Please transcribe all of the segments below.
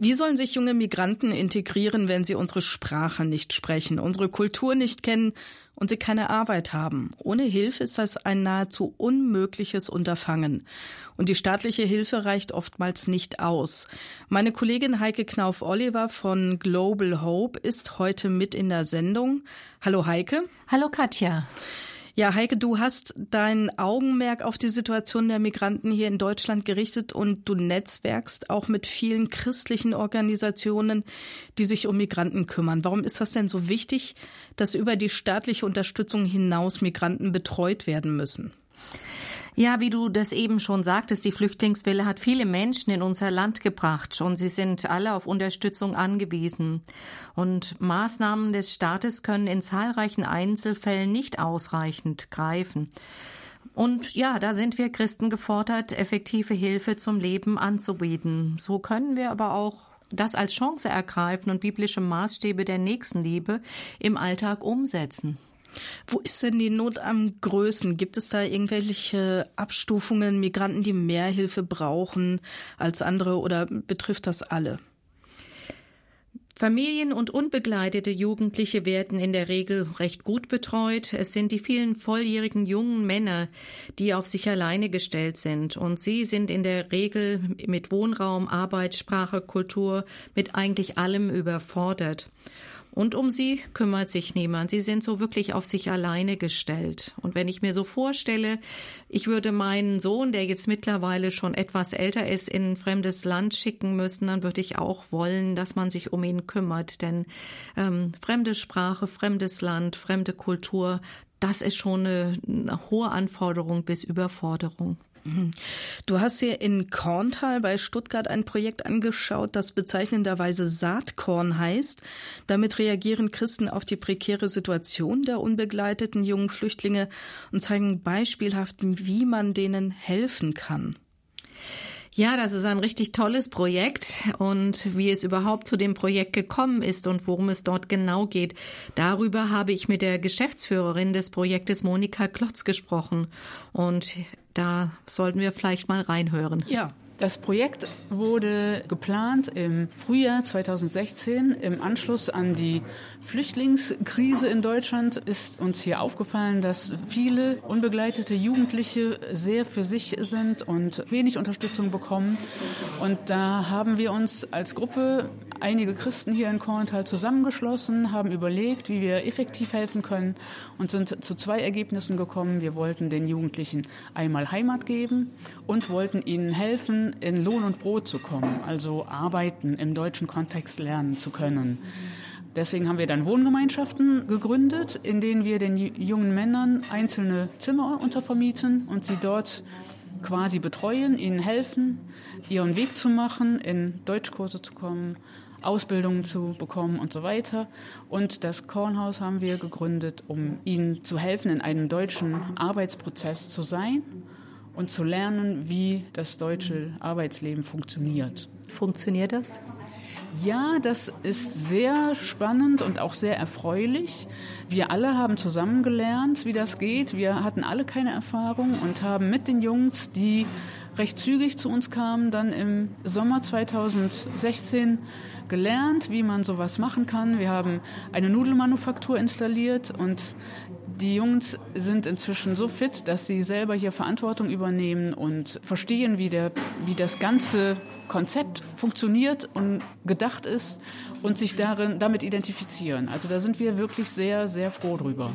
Wie sollen sich junge Migranten integrieren, wenn sie unsere Sprache nicht sprechen, unsere Kultur nicht kennen und sie keine Arbeit haben? Ohne Hilfe ist das ein nahezu unmögliches Unterfangen. Und die staatliche Hilfe reicht oftmals nicht aus. Meine Kollegin Heike Knauf-Oliver von Global Hope ist heute mit in der Sendung. Hallo Heike. Hallo Katja. Ja, Heike, du hast dein Augenmerk auf die Situation der Migranten hier in Deutschland gerichtet und du netzwerkst auch mit vielen christlichen Organisationen, die sich um Migranten kümmern. Warum ist das denn so wichtig, dass über die staatliche Unterstützung hinaus Migranten betreut werden müssen? Ja, wie du das eben schon sagtest, die Flüchtlingswelle hat viele Menschen in unser Land gebracht und sie sind alle auf Unterstützung angewiesen. Und Maßnahmen des Staates können in zahlreichen Einzelfällen nicht ausreichend greifen. Und ja, da sind wir Christen gefordert, effektive Hilfe zum Leben anzubieten. So können wir aber auch das als Chance ergreifen und biblische Maßstäbe der Nächstenliebe im Alltag umsetzen. Wo ist denn die Not am größten? Gibt es da irgendwelche Abstufungen, Migranten, die mehr Hilfe brauchen als andere oder betrifft das alle? Familien und unbegleitete Jugendliche werden in der Regel recht gut betreut. Es sind die vielen volljährigen jungen Männer, die auf sich alleine gestellt sind. Und sie sind in der Regel mit Wohnraum, Arbeit, Sprache, Kultur, mit eigentlich allem überfordert. Und um sie kümmert sich niemand. Sie sind so wirklich auf sich alleine gestellt. Und wenn ich mir so vorstelle, ich würde meinen Sohn, der jetzt mittlerweile schon etwas älter ist, in ein fremdes Land schicken müssen, dann würde ich auch wollen, dass man sich um ihn kümmert. Denn ähm, fremde Sprache, fremdes Land, fremde Kultur, das ist schon eine, eine hohe Anforderung bis Überforderung. Du hast dir in Korntal bei Stuttgart ein Projekt angeschaut, das bezeichnenderweise Saatkorn heißt. Damit reagieren Christen auf die prekäre Situation der unbegleiteten jungen Flüchtlinge und zeigen beispielhaft, wie man denen helfen kann. Ja, das ist ein richtig tolles Projekt und wie es überhaupt zu dem Projekt gekommen ist und worum es dort genau geht, darüber habe ich mit der Geschäftsführerin des Projektes Monika Klotz gesprochen und da sollten wir vielleicht mal reinhören. Ja. Das Projekt wurde geplant im Frühjahr 2016. Im Anschluss an die Flüchtlingskrise in Deutschland ist uns hier aufgefallen, dass viele unbegleitete Jugendliche sehr für sich sind und wenig Unterstützung bekommen. Und da haben wir uns als Gruppe einige Christen hier in Korntal zusammengeschlossen, haben überlegt, wie wir effektiv helfen können und sind zu zwei Ergebnissen gekommen. Wir wollten den Jugendlichen einmal Heimat geben und wollten ihnen helfen, in Lohn und Brot zu kommen, also arbeiten, im deutschen Kontext lernen zu können. Deswegen haben wir dann Wohngemeinschaften gegründet, in denen wir den jungen Männern einzelne Zimmer untervermieten und sie dort quasi betreuen, ihnen helfen, ihren Weg zu machen, in Deutschkurse zu kommen Ausbildungen zu bekommen und so weiter. Und das Kornhaus haben wir gegründet, um ihnen zu helfen, in einem deutschen Arbeitsprozess zu sein und zu lernen, wie das deutsche Arbeitsleben funktioniert. Funktioniert das? Ja, das ist sehr spannend und auch sehr erfreulich. Wir alle haben zusammen gelernt, wie das geht. Wir hatten alle keine Erfahrung und haben mit den Jungs, die recht zügig zu uns kamen, dann im Sommer 2016 gelernt, wie man sowas machen kann. Wir haben eine Nudelmanufaktur installiert und die Jungs sind inzwischen so fit, dass sie selber hier Verantwortung übernehmen und verstehen, wie, der, wie das ganze Konzept funktioniert und gedacht ist und sich darin, damit identifizieren. Also da sind wir wirklich sehr, sehr froh drüber.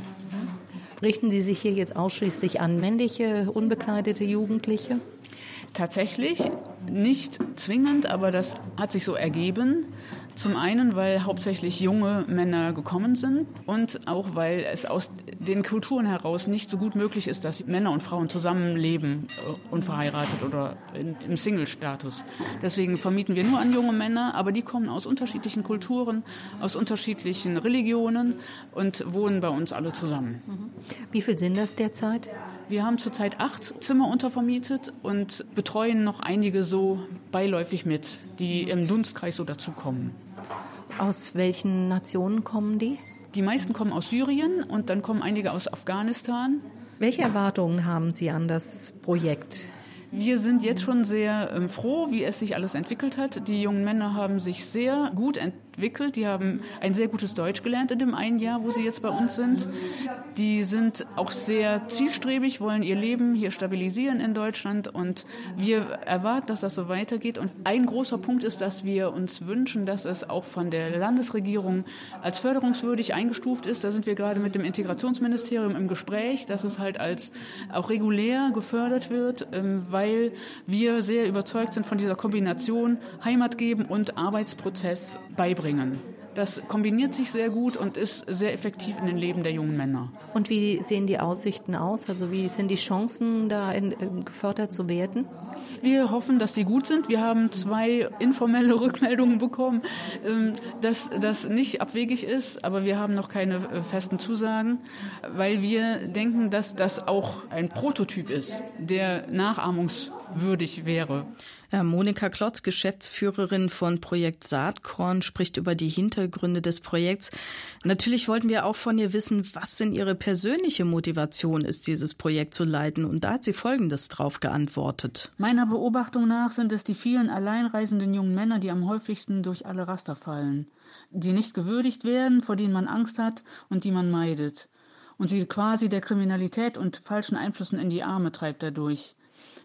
Richten Sie sich hier jetzt ausschließlich an männliche, unbekleidete Jugendliche? Tatsächlich nicht zwingend, aber das hat sich so ergeben. Zum einen, weil hauptsächlich junge Männer gekommen sind und auch weil es aus den Kulturen heraus nicht so gut möglich ist, dass Männer und Frauen zusammenleben, äh, unverheiratet oder in, im Single-Status. Deswegen vermieten wir nur an junge Männer, aber die kommen aus unterschiedlichen Kulturen, aus unterschiedlichen Religionen und wohnen bei uns alle zusammen. Wie viel sind das derzeit? Wir haben zurzeit acht Zimmer untervermietet und betreuen noch einige so beiläufig mit, die im Dunstkreis so dazukommen. Aus welchen Nationen kommen die? Die meisten kommen aus Syrien und dann kommen einige aus Afghanistan. Welche Erwartungen haben Sie an das Projekt? Wir sind jetzt schon sehr ähm, froh, wie es sich alles entwickelt hat. Die jungen Männer haben sich sehr gut entwickelt. Die haben ein sehr gutes Deutsch gelernt in dem einen Jahr, wo sie jetzt bei uns sind. Die sind auch sehr zielstrebig, wollen ihr Leben hier stabilisieren in Deutschland und wir erwarten, dass das so weitergeht. Und ein großer Punkt ist, dass wir uns wünschen, dass es auch von der Landesregierung als förderungswürdig eingestuft ist. Da sind wir gerade mit dem Integrationsministerium im Gespräch, dass es halt als auch regulär gefördert wird, ähm, weil wir sehr überzeugt sind von dieser Kombination Heimat geben und Arbeitsprozess beibringen. Das kombiniert sich sehr gut und ist sehr effektiv in den Leben der jungen Männer. Und wie sehen die Aussichten aus? Also wie sind die Chancen, da in, in gefördert zu werden? Wir hoffen, dass die gut sind. Wir haben zwei informelle Rückmeldungen bekommen, ähm, dass das nicht abwegig ist, aber wir haben noch keine äh, festen Zusagen, weil wir denken, dass das auch ein Prototyp ist, der nachahmungswürdig wäre. Ja, Monika Klotz, Geschäftsführerin von Projekt Saatkorn, spricht über die Hintergründe des Projekts. Natürlich wollten wir auch von ihr wissen, was denn ihre persönliche Motivation ist, dieses Projekt zu leiten. Und da hat sie Folgendes drauf geantwortet. Meiner Beobachtung nach sind es die vielen alleinreisenden jungen Männer, die am häufigsten durch alle Raster fallen, die nicht gewürdigt werden, vor denen man Angst hat und die man meidet. Und sie quasi der Kriminalität und falschen Einflüssen in die Arme treibt dadurch.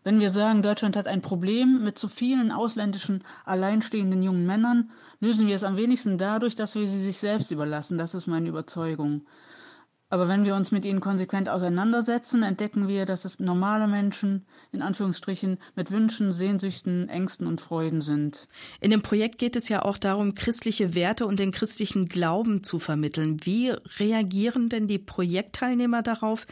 Wenn wir sagen, Deutschland hat ein Problem mit zu vielen ausländischen, alleinstehenden jungen Männern, lösen wir es am wenigsten dadurch, dass wir sie sich selbst überlassen. Das ist meine Überzeugung. Aber wenn wir uns mit ihnen konsequent auseinandersetzen, entdecken wir, dass es normale Menschen, in Anführungsstrichen, mit Wünschen, Sehnsüchten, Ängsten und Freuden sind. In dem Projekt geht es ja auch darum, christliche Werte und den christlichen Glauben zu vermitteln. Wie reagieren denn die Projektteilnehmer darauf,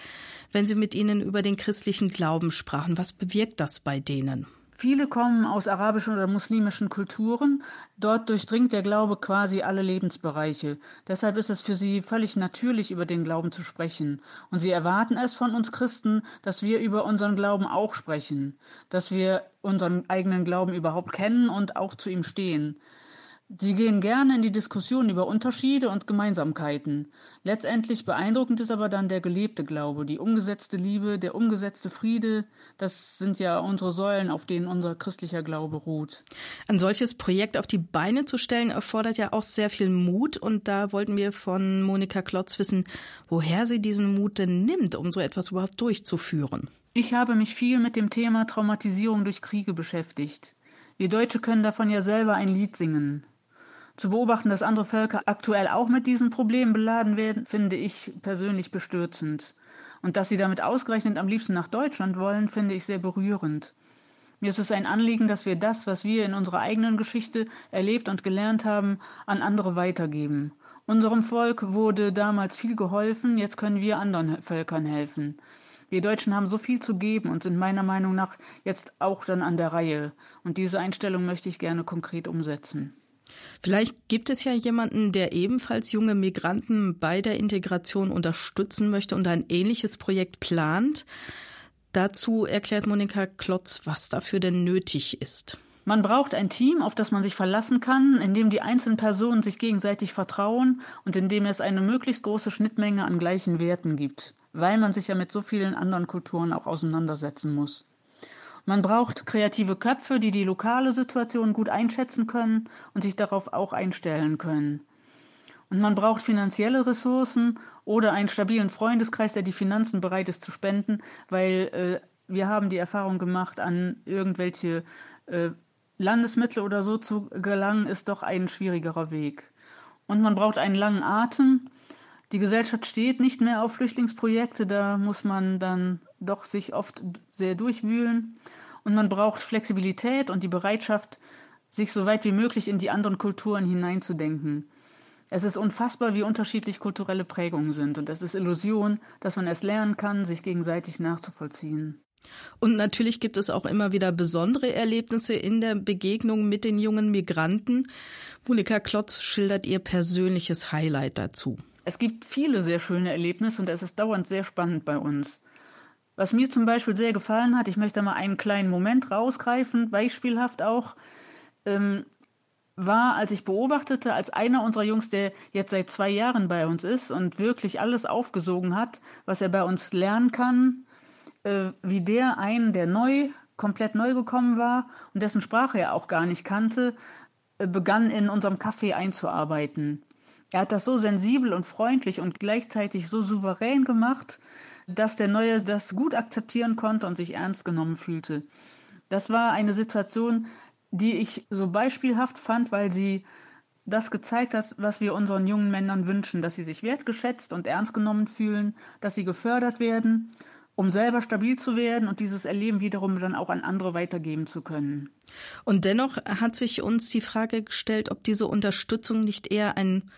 wenn sie mit ihnen über den christlichen Glauben sprachen? Was bewirkt das bei denen? Viele kommen aus arabischen oder muslimischen Kulturen. Dort durchdringt der Glaube quasi alle Lebensbereiche. Deshalb ist es für sie völlig natürlich, über den Glauben zu sprechen. Und sie erwarten es von uns Christen, dass wir über unseren Glauben auch sprechen, dass wir unseren eigenen Glauben überhaupt kennen und auch zu ihm stehen. Sie gehen gerne in die Diskussion über Unterschiede und Gemeinsamkeiten. Letztendlich beeindruckend ist aber dann der gelebte Glaube, die umgesetzte Liebe, der umgesetzte Friede. Das sind ja unsere Säulen, auf denen unser christlicher Glaube ruht. Ein solches Projekt auf die Beine zu stellen, erfordert ja auch sehr viel Mut. Und da wollten wir von Monika Klotz wissen, woher sie diesen Mut denn nimmt, um so etwas überhaupt durchzuführen. Ich habe mich viel mit dem Thema Traumatisierung durch Kriege beschäftigt. Wir Deutsche können davon ja selber ein Lied singen. Zu beobachten, dass andere Völker aktuell auch mit diesen Problemen beladen werden, finde ich persönlich bestürzend. Und dass sie damit ausgerechnet am liebsten nach Deutschland wollen, finde ich sehr berührend. Mir ist es ein Anliegen, dass wir das, was wir in unserer eigenen Geschichte erlebt und gelernt haben, an andere weitergeben. Unserem Volk wurde damals viel geholfen, jetzt können wir anderen Völkern helfen. Wir Deutschen haben so viel zu geben und sind meiner Meinung nach jetzt auch dann an der Reihe. Und diese Einstellung möchte ich gerne konkret umsetzen. Vielleicht gibt es ja jemanden, der ebenfalls junge Migranten bei der Integration unterstützen möchte und ein ähnliches Projekt plant. Dazu erklärt Monika Klotz, was dafür denn nötig ist. Man braucht ein Team, auf das man sich verlassen kann, in dem die einzelnen Personen sich gegenseitig vertrauen und in dem es eine möglichst große Schnittmenge an gleichen Werten gibt, weil man sich ja mit so vielen anderen Kulturen auch auseinandersetzen muss. Man braucht kreative Köpfe, die die lokale Situation gut einschätzen können und sich darauf auch einstellen können. Und man braucht finanzielle Ressourcen oder einen stabilen Freundeskreis, der die Finanzen bereit ist zu spenden, weil äh, wir haben die Erfahrung gemacht, an irgendwelche äh, Landesmittel oder so zu gelangen, ist doch ein schwierigerer Weg. Und man braucht einen langen Atem. Die Gesellschaft steht nicht mehr auf Flüchtlingsprojekte, da muss man dann doch sich oft sehr durchwühlen. Und man braucht Flexibilität und die Bereitschaft, sich so weit wie möglich in die anderen Kulturen hineinzudenken. Es ist unfassbar, wie unterschiedlich kulturelle Prägungen sind. Und es ist Illusion, dass man es lernen kann, sich gegenseitig nachzuvollziehen. Und natürlich gibt es auch immer wieder besondere Erlebnisse in der Begegnung mit den jungen Migranten. Monika Klotz schildert ihr persönliches Highlight dazu. Es gibt viele sehr schöne Erlebnisse und es ist dauernd sehr spannend bei uns. Was mir zum Beispiel sehr gefallen hat, ich möchte mal einen kleinen Moment rausgreifen, beispielhaft auch, ähm, war, als ich beobachtete, als einer unserer Jungs, der jetzt seit zwei Jahren bei uns ist und wirklich alles aufgesogen hat, was er bei uns lernen kann, äh, wie der einen, der neu komplett neu gekommen war und dessen Sprache er auch gar nicht kannte, äh, begann in unserem Café einzuarbeiten. Er hat das so sensibel und freundlich und gleichzeitig so souverän gemacht, dass der Neue das gut akzeptieren konnte und sich ernst genommen fühlte. Das war eine Situation, die ich so beispielhaft fand, weil sie das gezeigt hat, was wir unseren jungen Männern wünschen, dass sie sich wertgeschätzt und ernst genommen fühlen, dass sie gefördert werden, um selber stabil zu werden und dieses Erleben wiederum dann auch an andere weitergeben zu können. Und dennoch hat sich uns die Frage gestellt, ob diese Unterstützung nicht eher ein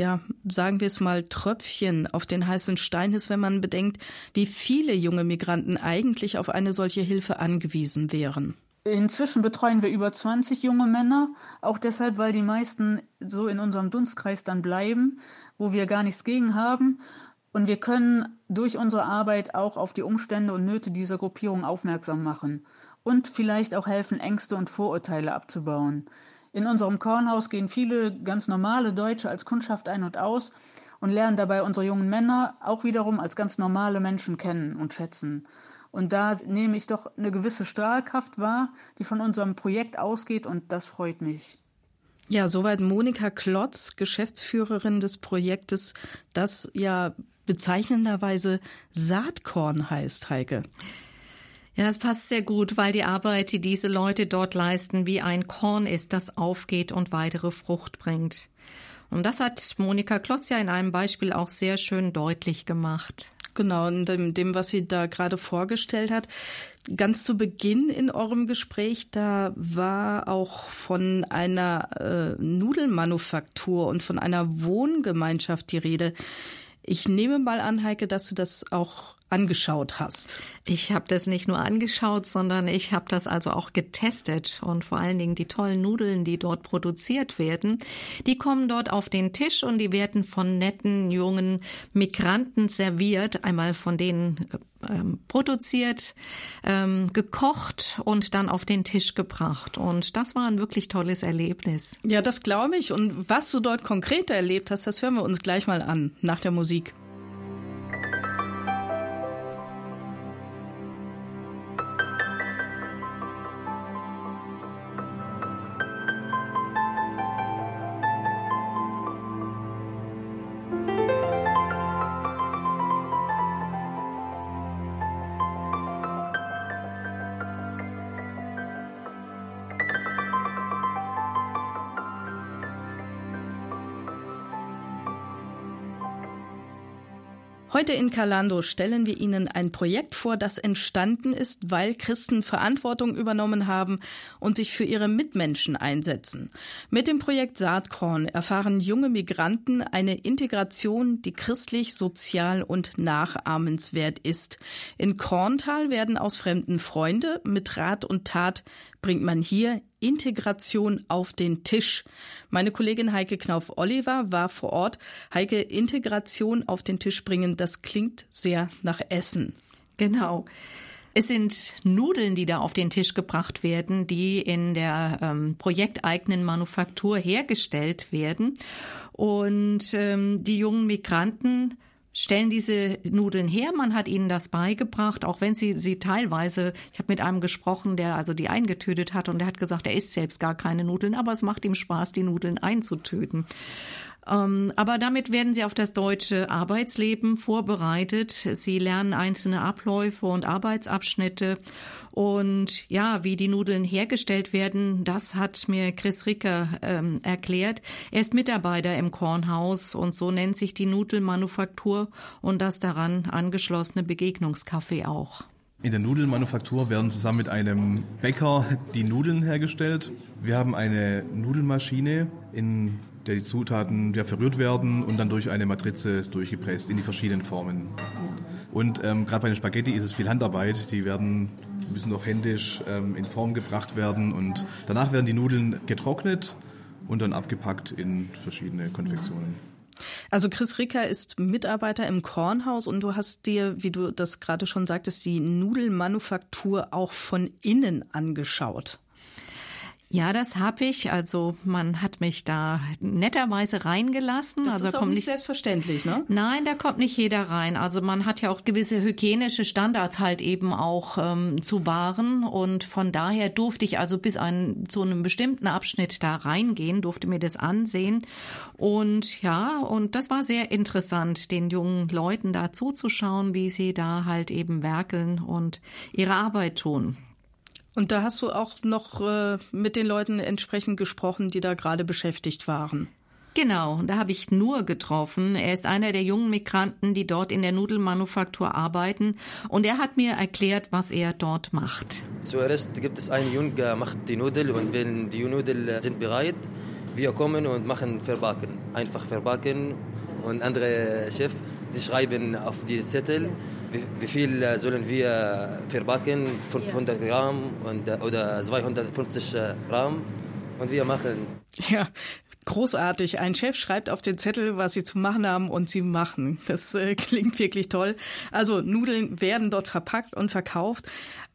ja, sagen wir es mal, Tröpfchen auf den heißen Stein ist, wenn man bedenkt, wie viele junge Migranten eigentlich auf eine solche Hilfe angewiesen wären. Inzwischen betreuen wir über 20 junge Männer, auch deshalb, weil die meisten so in unserem Dunstkreis dann bleiben, wo wir gar nichts gegen haben. Und wir können durch unsere Arbeit auch auf die Umstände und Nöte dieser Gruppierung aufmerksam machen und vielleicht auch helfen, Ängste und Vorurteile abzubauen. In unserem Kornhaus gehen viele ganz normale Deutsche als Kundschaft ein und aus und lernen dabei unsere jungen Männer auch wiederum als ganz normale Menschen kennen und schätzen. Und da nehme ich doch eine gewisse Strahlkraft wahr, die von unserem Projekt ausgeht und das freut mich. Ja, soweit Monika Klotz, Geschäftsführerin des Projektes, das ja bezeichnenderweise Saatkorn heißt, Heike. Ja, es passt sehr gut, weil die Arbeit, die diese Leute dort leisten, wie ein Korn ist, das aufgeht und weitere Frucht bringt. Und das hat Monika Klotz ja in einem Beispiel auch sehr schön deutlich gemacht. Genau, in dem, dem, was sie da gerade vorgestellt hat. Ganz zu Beginn in eurem Gespräch, da war auch von einer äh, Nudelmanufaktur und von einer Wohngemeinschaft die Rede. Ich nehme mal an, Heike, dass du das auch angeschaut hast. Ich habe das nicht nur angeschaut, sondern ich habe das also auch getestet und vor allen Dingen die tollen Nudeln, die dort produziert werden, die kommen dort auf den Tisch und die werden von netten jungen Migranten serviert, einmal von denen ähm, produziert, ähm, gekocht und dann auf den Tisch gebracht. Und das war ein wirklich tolles Erlebnis. Ja, das glaube ich. Und was du dort konkret erlebt hast, das hören wir uns gleich mal an nach der Musik. Heute in Kalando stellen wir Ihnen ein Projekt vor, das entstanden ist, weil Christen Verantwortung übernommen haben und sich für ihre Mitmenschen einsetzen. Mit dem Projekt Saatkorn erfahren junge Migranten eine Integration, die christlich, sozial und nachahmenswert ist. In Korntal werden aus Fremden Freunde mit Rat und Tat bringt man hier Integration auf den Tisch. Meine Kollegin Heike Knauf-Oliver war vor Ort. Heike, Integration auf den Tisch bringen, das klingt sehr nach Essen. Genau. Es sind Nudeln, die da auf den Tisch gebracht werden, die in der ähm, projekteigenen Manufaktur hergestellt werden. Und ähm, die jungen Migranten stellen diese Nudeln her. Man hat ihnen das beigebracht, auch wenn sie sie teilweise, ich habe mit einem gesprochen, der also die eingetötet hat und der hat gesagt, er isst selbst gar keine Nudeln, aber es macht ihm Spaß, die Nudeln einzutöten. Ähm, aber damit werden sie auf das deutsche Arbeitsleben vorbereitet. Sie lernen einzelne Abläufe und Arbeitsabschnitte. Und ja, wie die Nudeln hergestellt werden, das hat mir Chris Ricker ähm, erklärt. Er ist Mitarbeiter im Kornhaus und so nennt sich die Nudelmanufaktur und das daran angeschlossene Begegnungscafé auch. In der Nudelmanufaktur werden zusammen mit einem Bäcker die Nudeln hergestellt. Wir haben eine Nudelmaschine, in der die Zutaten ja, verrührt werden und dann durch eine Matrize durchgepresst in die verschiedenen Formen. Und ähm, gerade bei den Spaghetti ist es viel Handarbeit. Die werden müssen noch händisch ähm, in Form gebracht werden und danach werden die Nudeln getrocknet und dann abgepackt in verschiedene Konfektionen. Also Chris Ricker ist Mitarbeiter im Kornhaus und du hast dir, wie du das gerade schon sagtest, die Nudelmanufaktur auch von innen angeschaut. Ja, das habe ich. Also man hat mich da netterweise reingelassen. Das also ist auch kommt nicht selbstverständlich, ne? Nein, da kommt nicht jeder rein. Also man hat ja auch gewisse hygienische Standards halt eben auch ähm, zu wahren. Und von daher durfte ich also bis ein, zu einem bestimmten Abschnitt da reingehen, durfte mir das ansehen. Und ja, und das war sehr interessant, den jungen Leuten da zuzuschauen, wie sie da halt eben werkeln und ihre Arbeit tun. Und da hast du auch noch äh, mit den Leuten entsprechend gesprochen, die da gerade beschäftigt waren. Genau, da habe ich nur getroffen. Er ist einer der jungen Migranten, die dort in der Nudelmanufaktur arbeiten. Und er hat mir erklärt, was er dort macht. Zuerst gibt es einen Jungen, der macht die Nudel und wenn die Nudeln sind bereit, wir kommen und machen verbacken. Einfach verbacken und andere Chef, sie schreiben auf die Zettel, wie, viel äh, sollen wir verbacken? 500 Gramm und, äh, oder 250 äh, Gramm und wir machen. Ja, großartig. Ein Chef schreibt auf den Zettel, was sie zu machen haben und sie machen. Das äh, klingt wirklich toll. Also Nudeln werden dort verpackt und verkauft.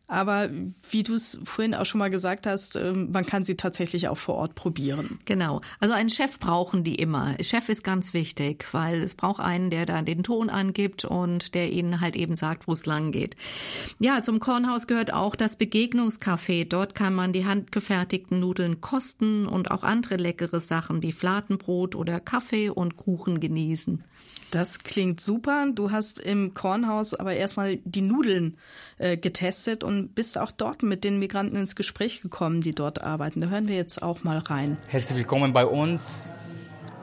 Aber wie du es vorhin auch schon mal gesagt hast, ähm, man kann sie tatsächlich auch vor Ort probieren. Genau. Also einen Chef brauchen die immer. Chef ist ganz wichtig, weil es braucht einen, der da den Ton angibt und der ihnen halt eben sagt, wo es lang geht. Ja, zum Kornhaus gehört auch das Begegnungscafé. Dort kann man die handgefertigten Nudeln kosten und auch andere leckere Sachen wie Fladenbrot oder Kaffee und Kuchen genießen. Das klingt super. Du hast im Kornhaus aber erstmal die Nudeln äh, getestet und bist auch dort mit den Migranten ins Gespräch gekommen, die dort arbeiten. Da hören wir jetzt auch mal rein. Herzlich willkommen bei uns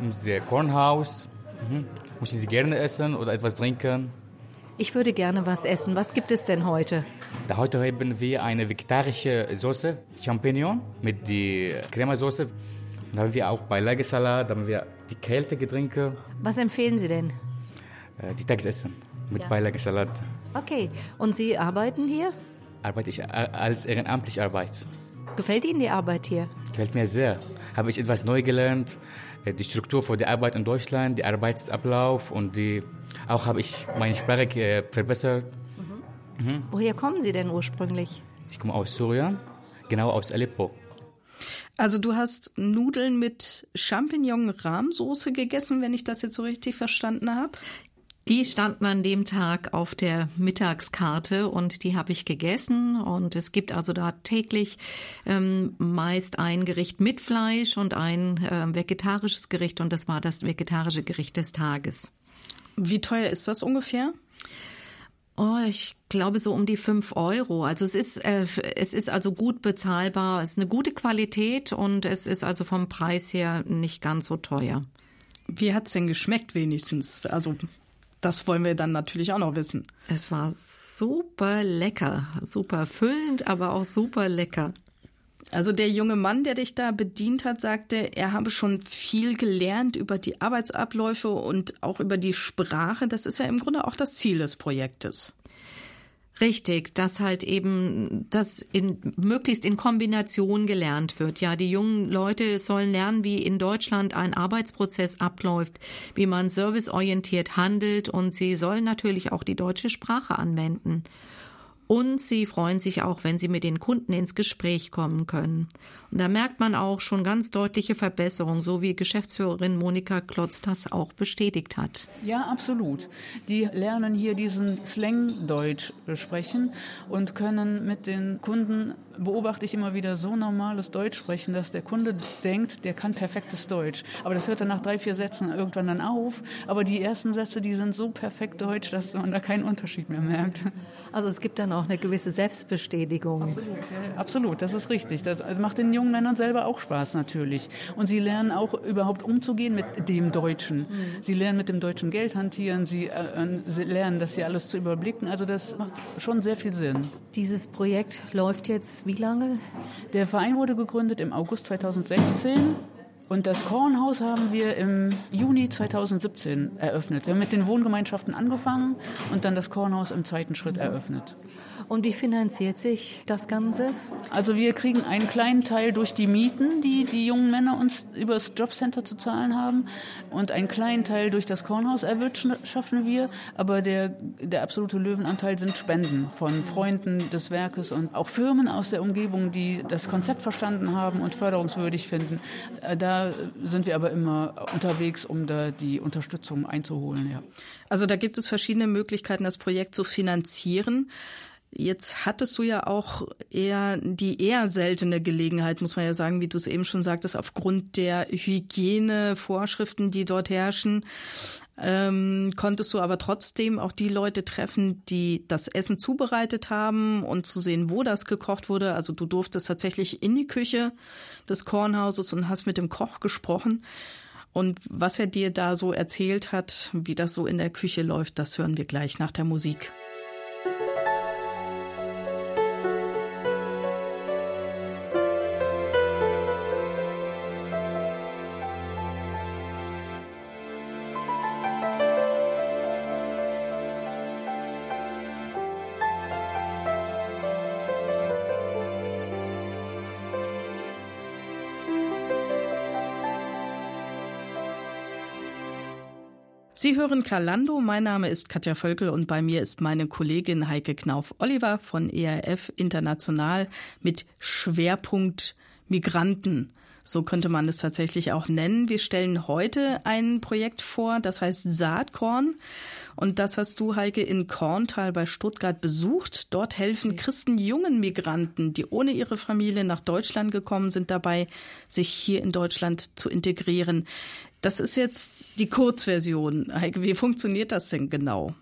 im Kornhaus. Mhm. Möchten Sie gerne essen oder etwas trinken? Ich würde gerne was essen. Was gibt es denn heute? Da heute haben wir eine vegetarische Soße, Champignon mit der Cremasauce. Dann haben wir auch Beilagesalat, dann haben wir die Kältegetränke. Was empfehlen Sie denn? Äh, die Tagesessen mit ja. Beilagesalat. Okay. Und Sie arbeiten hier? Arbeite ich als ehrenamtlich Arbeit. Gefällt Ihnen die Arbeit hier? Gefällt mir sehr. Habe ich etwas neu gelernt. Äh, die Struktur für die Arbeit in Deutschland, der Arbeitsablauf und die, auch habe ich meine Sprache äh, verbessert. Mhm. Mhm. Woher kommen Sie denn ursprünglich? Ich komme aus Syrien, genau aus Aleppo. Also du hast Nudeln mit Champignon-Rahmsoße gegessen, wenn ich das jetzt so richtig verstanden habe? Die standen an dem Tag auf der Mittagskarte und die habe ich gegessen. Und es gibt also da täglich ähm, meist ein Gericht mit Fleisch und ein äh, vegetarisches Gericht und das war das vegetarische Gericht des Tages. Wie teuer ist das ungefähr? Oh, ich glaube so um die fünf Euro. Also es ist, äh, es ist also gut bezahlbar. Es ist eine gute Qualität und es ist also vom Preis her nicht ganz so teuer. Wie hat's denn geschmeckt wenigstens? Also das wollen wir dann natürlich auch noch wissen. Es war super lecker, super füllend, aber auch super lecker. Also der junge Mann, der dich da bedient hat, sagte, er habe schon viel gelernt über die Arbeitsabläufe und auch über die Sprache. Das ist ja im Grunde auch das Ziel des Projektes. Richtig, dass halt eben das in, möglichst in Kombination gelernt wird. Ja, die jungen Leute sollen lernen, wie in Deutschland ein Arbeitsprozess abläuft, wie man serviceorientiert handelt und sie sollen natürlich auch die deutsche Sprache anwenden. Und sie freuen sich auch, wenn sie mit den Kunden ins Gespräch kommen können. Und da merkt man auch schon ganz deutliche Verbesserungen, so wie Geschäftsführerin Monika Klotz das auch bestätigt hat. Ja, absolut. Die lernen hier diesen Slang-Deutsch sprechen und können mit den Kunden beobachte ich immer wieder so normales Deutsch sprechen, dass der Kunde denkt, der kann perfektes Deutsch. Aber das hört dann nach drei, vier Sätzen irgendwann dann auf. Aber die ersten Sätze, die sind so perfekt Deutsch, dass man da keinen Unterschied mehr merkt. Also es gibt dann auch eine gewisse Selbstbestätigung. Absolut, ja, absolut das ist richtig. Das macht den jungen Männern selber auch Spaß natürlich. Und sie lernen auch überhaupt umzugehen mit dem Deutschen. Mhm. Sie lernen mit dem deutschen Geld hantieren, sie, äh, sie lernen das hier alles zu überblicken. Also das macht schon sehr viel Sinn. Dieses Projekt läuft jetzt wie lange? Der Verein wurde gegründet im August 2016 Und das Kornhaus haben wir im Juni 2017 eröffnet. Wir haben mit den Wohngemeinschaften angefangen und dann das Kornhaus im zweiten Schritt eröffnet. Und wie finanziert sich das Ganze? Also wir kriegen einen kleinen Teil durch die Mieten, die die jungen Männer uns über das Jobcenter zu zahlen haben. Und einen kleinen Teil durch das Kornhaus erwirtschaften wir. Aber der, der absolute Löwenanteil sind Spenden von Freunden des Werkes und auch Firmen aus der Umgebung, die das Konzept verstanden haben und förderungswürdig finden. Äh, da sind wir aber immer unterwegs, um da die Unterstützung einzuholen. Ja. Also da gibt es verschiedene Möglichkeiten, das Projekt zu finanzieren. Jetzt hattest du ja auch eher die eher seltene Gelegenheit, muss man ja sagen, wie du es eben schon sagtest, aufgrund der Hygienevorschriften, die dort herrschen, ähm, konntest du aber trotzdem auch die Leute treffen, die das Essen zubereitet haben und zu sehen, wo das gekocht wurde. Also du durftest tatsächlich in die Küche des Kornhauses und hast mit dem Koch gesprochen. Und was er dir da so erzählt hat, wie das so in der Küche läuft, das hören wir gleich nach der Musik. Sie hören Kalando. Mein Name ist Katja Völkel und bei mir ist meine Kollegin Heike Knauf-Oliver von ERF International mit Schwerpunkt Migranten. So könnte man es tatsächlich auch nennen. Wir stellen heute ein Projekt vor, das heißt Saatkorn. Und das hast du, Heike, in Korntal bei Stuttgart besucht. Dort helfen Christen jungen Migranten, die ohne ihre Familie nach Deutschland gekommen sind, dabei, sich hier in Deutschland zu integrieren. Das ist jetzt die Kurzversion. Heike, wie funktioniert das denn genau?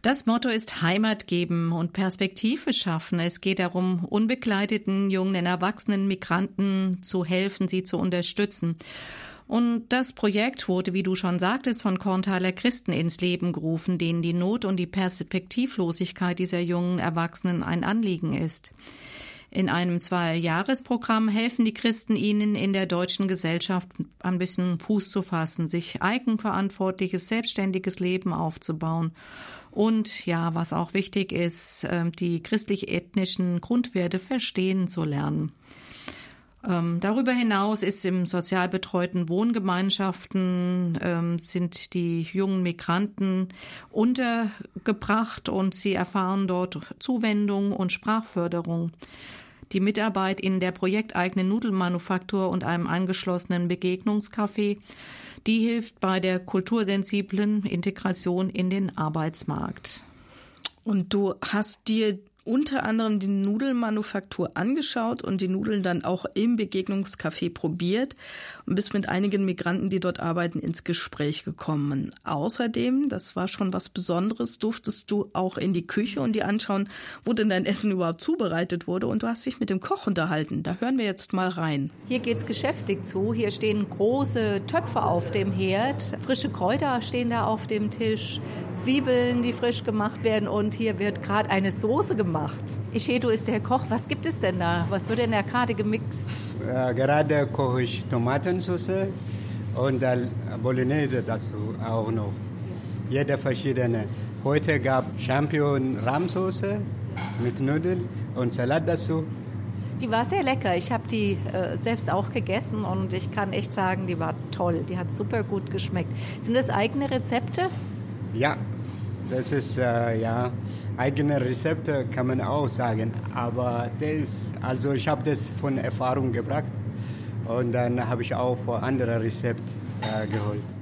Das Motto ist Heimat geben und Perspektive schaffen. Es geht darum, unbegleiteten jungen, erwachsenen Migranten zu helfen, sie zu unterstützen. Und das Projekt wurde, wie du schon sagtest, von Korntaler Christen ins Leben gerufen, denen die Not und die Perspektivlosigkeit dieser jungen Erwachsenen ein Anliegen ist. In einem Zwei-Jahres-Programm helfen die Christen ihnen in der deutschen Gesellschaft ein bisschen Fuß zu fassen, sich eigenverantwortliches, selbstständiges Leben aufzubauen. Und ja, was auch wichtig ist, ähm, die christlich-ethnischen Grundwerte verstehen zu lernen. Ähm, darüber hinaus ist im sozial betreuten Wohngemeinschaften ähm, sind die jungen Migranten untergebracht und sie erfahren dort Zuwendung und Sprachförderung. Die Mitarbeit in der projekteigenen Nudelmanufaktur und einem angeschlossenen Begegnungscafé, die hilft bei der kultursensiblen Integration in den Arbeitsmarkt. Und du hast dir unter anderem die Nudelmanufaktur angeschaut und die Nudeln dann auch im Begegnungscafé probiert und bist mit einigen Migranten, die dort arbeiten, ins Gespräch gekommen. Außerdem, das war schon was Besonderes, durftest du auch in die Küche und dir anschauen, wo denn dein Essen überhaupt zubereitet wurde und du hast dich mit dem Koch unterhalten. Da hören wir jetzt mal rein. Hier geht's geschäftig zu. Hier stehen große Töpfe auf dem Herd. Frische Kräuter stehen da auf dem Tisch. Zwiebeln, die frisch gemacht werden und hier wird gerade eine Soße gemacht. Ishedo ist der Koch. Was gibt es denn da? Was wird denn da gerade gemixt? Äh, gerade koche ich Tomatensauce und Bolognese dazu auch noch. Jede verschiedene. Heute gab Champion Rahmsoße mit Nudeln und Salat dazu. Die war sehr lecker. Ich habe die äh, selbst auch gegessen und ich kann echt sagen, die war toll. Die hat super gut geschmeckt. Sind das eigene Rezepte? Ja, das ist äh, ja eigene Rezepte kann man auch sagen, aber das, also ich habe das von Erfahrung gebracht und dann habe ich auch andere Rezepte äh, geholt.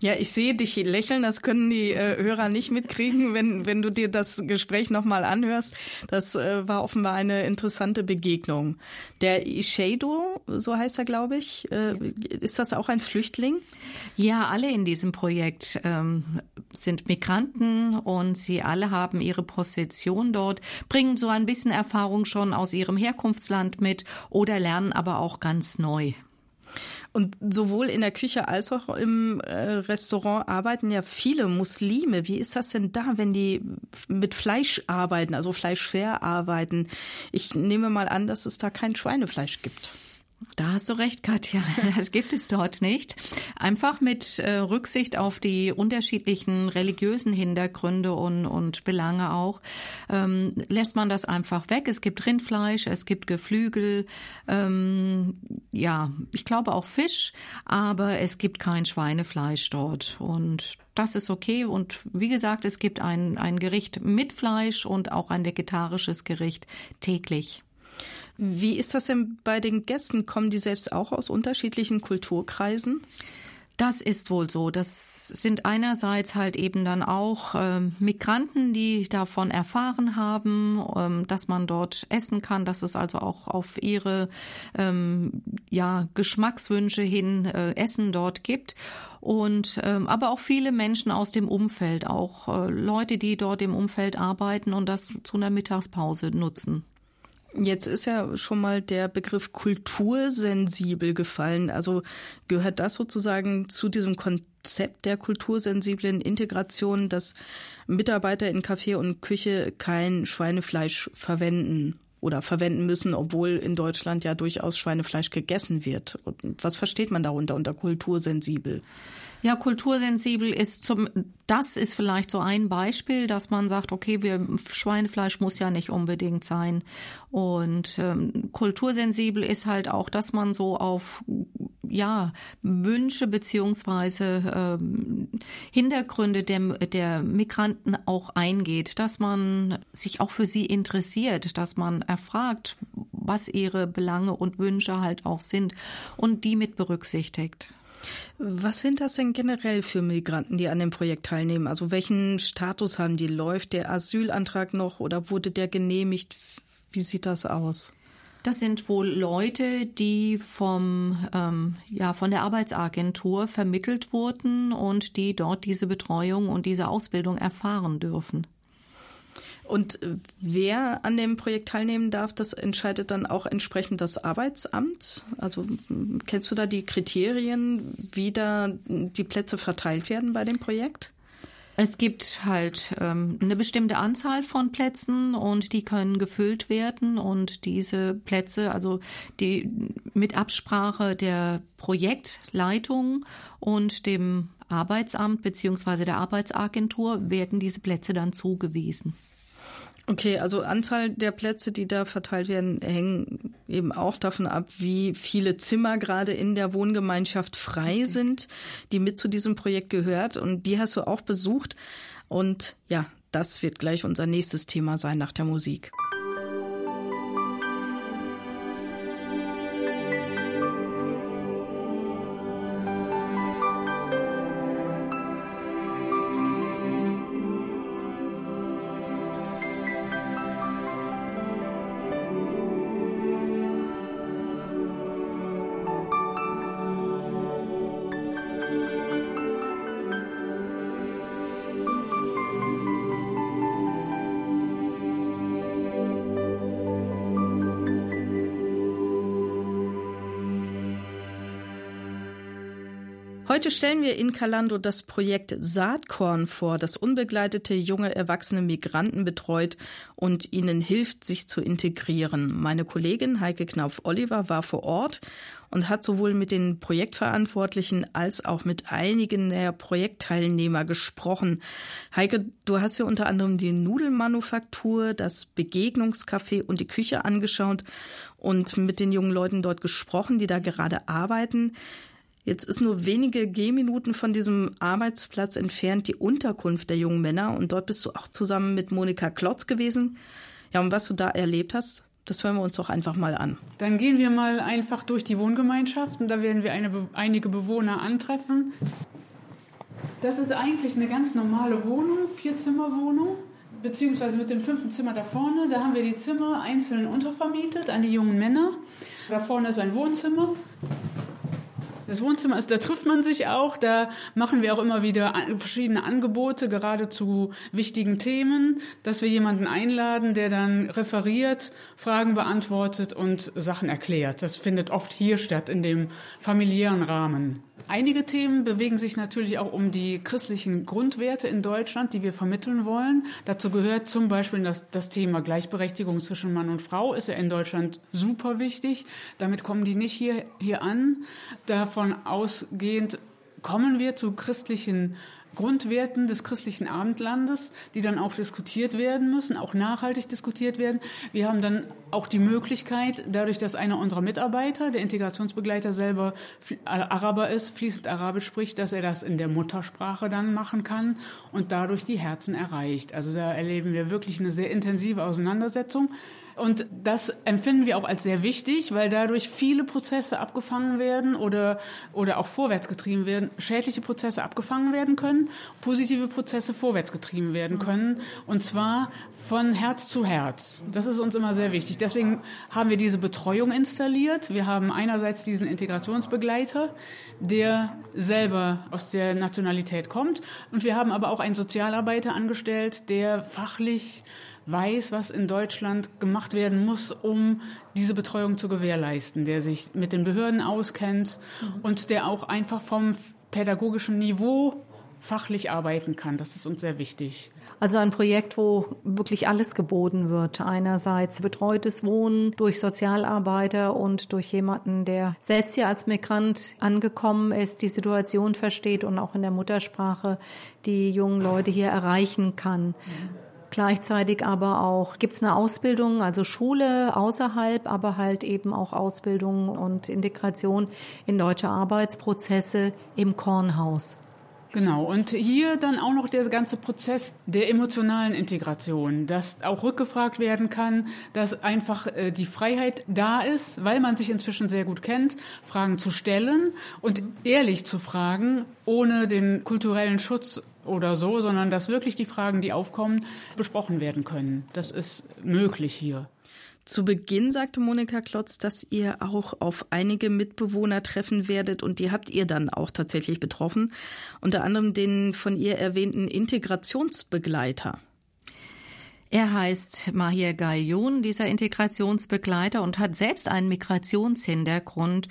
Ja, ich sehe dich lächeln, das können die äh, Hörer nicht mitkriegen, wenn, wenn du dir das Gespräch nochmal anhörst. Das äh, war offenbar eine interessante Begegnung. Der Ishado, so heißt er, glaube ich, äh, ist das auch ein Flüchtling? Ja, alle in diesem Projekt ähm, sind Migranten und sie alle haben ihre Position dort, bringen so ein bisschen Erfahrung schon aus ihrem Herkunftsland mit oder lernen aber auch ganz neu. Und sowohl in der Küche als auch im äh, Restaurant arbeiten ja viele Muslime. Wie ist das denn da, wenn die mit Fleisch arbeiten, also fleischschwer arbeiten? Ich nehme mal an, dass es da kein Schweinefleisch gibt. Da hast du recht, Katja. Das gibt es dort nicht. Einfach mit äh, Rücksicht auf die unterschiedlichen religiösen Hintergründe und, und Belange auch, ähm, lässt man das einfach weg. Es gibt Rindfleisch, es gibt Geflügel, ähm, ja, ich glaube auch Fisch, aber es gibt kein Schweinefleisch dort. Und das ist okay. Und wie gesagt, es gibt ein, ein Gericht mit Fleisch und auch ein vegetarisches Gericht täglich. Wie ist das denn bei den Gästen? Kommen die selbst auch aus unterschiedlichen Kulturkreisen? Das ist wohl so. Das sind einerseits halt eben dann auch ähm, Migranten, die davon erfahren haben, ähm, dass man dort essen kann, dass es also auch auf ihre ähm, ja, Geschmackswünsche hin äh, Essen dort gibt. Und ähm, aber auch viele Menschen aus dem Umfeld, auch äh, Leute, die dort im Umfeld arbeiten und das zu einer Mittagspause nutzen. Jetzt ist ja schon mal der Begriff kultursensibel gefallen. Also gehört das sozusagen zu diesem Konzept der kultursensiblen Integration, dass Mitarbeiter in Café und Küche kein Schweinefleisch verwenden oder verwenden müssen, obwohl in Deutschland ja durchaus Schweinefleisch gegessen wird. Was versteht man darunter unter kultursensibel? Ja, kultursensibel ist zum, das ist vielleicht so ein Beispiel, dass man sagt, okay, wir, Schweinefleisch muss ja nicht unbedingt sein. Und ähm, kultursensibel ist halt auch, dass man so auf ja, Wünsche beziehungsweise ähm, Hintergründe der, der Migranten auch eingeht, dass man sich auch für sie interessiert, dass man erfragt, was ihre Belange und Wünsche halt auch sind und die mit berücksichtigt. Was sind das denn generell für Migranten, die an dem Projekt teilnehmen? Also welchen Status haben die? Läuft der Asylantrag noch oder wurde der genehmigt? Wie sieht das aus? Das sind wohl Leute, die vom, ähm, ja, von der Arbeitsagentur vermittelt wurden und die dort diese Betreuung und diese Ausbildung erfahren dürfen. Und wer an dem Projekt teilnehmen darf, das entscheidet dann auch entsprechend das Arbeitsamt. Also kennst du da die Kriterien, wie da die Plätze verteilt werden bei dem Projekt? Es gibt halt ähm, eine bestimmte Anzahl von Plätzen und die können gefüllt werden und diese Plätze, also die mit Absprache der Projektleitung und dem Arbeitsamt beziehungsweise der Arbeitsagentur werden diese Plätze dann zugewiesen. Okay, also Anzahl der Plätze, die da verteilt werden, hängen eben auch davon ab, wie viele Zimmer gerade in der Wohngemeinschaft frei Richtig. sind, die mit zu diesem Projekt gehört. Und die hast du auch besucht. Und ja, das wird gleich unser nächstes Thema sein nach der Musik. Heute stellen wir in Kalando das Projekt Saatkorn vor, das unbegleitete junge erwachsene Migranten betreut und ihnen hilft, sich zu integrieren. Meine Kollegin Heike Knauf-Oliver war vor Ort und hat sowohl mit den Projektverantwortlichen als auch mit einigen der Projektteilnehmer gesprochen. Heike, du hast ja unter anderem die Nudelmanufaktur, das Begegnungscafé und die Küche angeschaut und mit den jungen Leuten dort gesprochen, die da gerade arbeiten. Jetzt ist nur wenige Gehminuten von diesem Arbeitsplatz entfernt die Unterkunft der jungen Männer und dort bist du auch zusammen mit Monika Klotz gewesen. Ja, und was du da erlebt hast, das hören wir uns doch einfach mal an. Dann gehen wir mal einfach durch die Wohngemeinschaft und da werden wir eine, einige Bewohner antreffen. Das ist eigentlich eine ganz normale Wohnung, Vierzimmerwohnung, beziehungsweise mit dem fünften Zimmer da vorne. Da haben wir die Zimmer einzeln untervermietet an die jungen Männer. Da vorne ist ein Wohnzimmer. Das Wohnzimmer ist, da trifft man sich auch, da machen wir auch immer wieder verschiedene Angebote, gerade zu wichtigen Themen, dass wir jemanden einladen, der dann referiert, Fragen beantwortet und Sachen erklärt. Das findet oft hier statt, in dem familiären Rahmen. Einige Themen bewegen sich natürlich auch um die christlichen Grundwerte in Deutschland, die wir vermitteln wollen. Dazu gehört zum Beispiel das, das Thema Gleichberechtigung zwischen Mann und Frau, ist ja in Deutschland super wichtig. Damit kommen die nicht hier, hier an. Davon ausgehend kommen wir zu christlichen Grundwerten des christlichen Abendlandes, die dann auch diskutiert werden müssen, auch nachhaltig diskutiert werden. Wir haben dann auch die Möglichkeit, dadurch, dass einer unserer Mitarbeiter, der Integrationsbegleiter selber Araber ist, fließend Arabisch spricht, dass er das in der Muttersprache dann machen kann und dadurch die Herzen erreicht. Also da erleben wir wirklich eine sehr intensive Auseinandersetzung. Und das empfinden wir auch als sehr wichtig, weil dadurch viele Prozesse abgefangen werden oder, oder auch vorwärts getrieben werden, schädliche Prozesse abgefangen werden können, positive Prozesse vorwärts getrieben werden können. Und zwar von Herz zu Herz. Das ist uns immer sehr wichtig. Deswegen haben wir diese Betreuung installiert. Wir haben einerseits diesen Integrationsbegleiter, der selber aus der Nationalität kommt. Und wir haben aber auch einen Sozialarbeiter angestellt, der fachlich weiß, was in Deutschland gemacht werden muss, um diese Betreuung zu gewährleisten, der sich mit den Behörden auskennt mhm. und der auch einfach vom pädagogischen Niveau fachlich arbeiten kann. Das ist uns sehr wichtig. Also ein Projekt, wo wirklich alles geboten wird. Einerseits betreutes Wohnen durch Sozialarbeiter und durch jemanden, der selbst hier als Migrant angekommen ist, die Situation versteht und auch in der Muttersprache die jungen Leute hier erreichen kann. Gleichzeitig aber auch gibt es eine Ausbildung, also Schule außerhalb, aber halt eben auch Ausbildung und Integration in deutsche Arbeitsprozesse im Kornhaus. Genau, und hier dann auch noch der ganze Prozess der emotionalen Integration, dass auch rückgefragt werden kann, dass einfach äh, die Freiheit da ist, weil man sich inzwischen sehr gut kennt, Fragen zu stellen und ehrlich zu fragen, ohne den kulturellen Schutz oder so, sondern dass wirklich die Fragen, die aufkommen, besprochen werden können. Das ist möglich hier. Zu Beginn sagte Monika Klotz, dass ihr auch auf einige Mitbewohner treffen werdet und die habt ihr dann auch tatsächlich betroffen. Unter anderem den von ihr erwähnten Integrationsbegleiter. Er heißt Mahir Gayoun, dieser Integrationsbegleiter, und hat selbst einen Migrationshintergrund.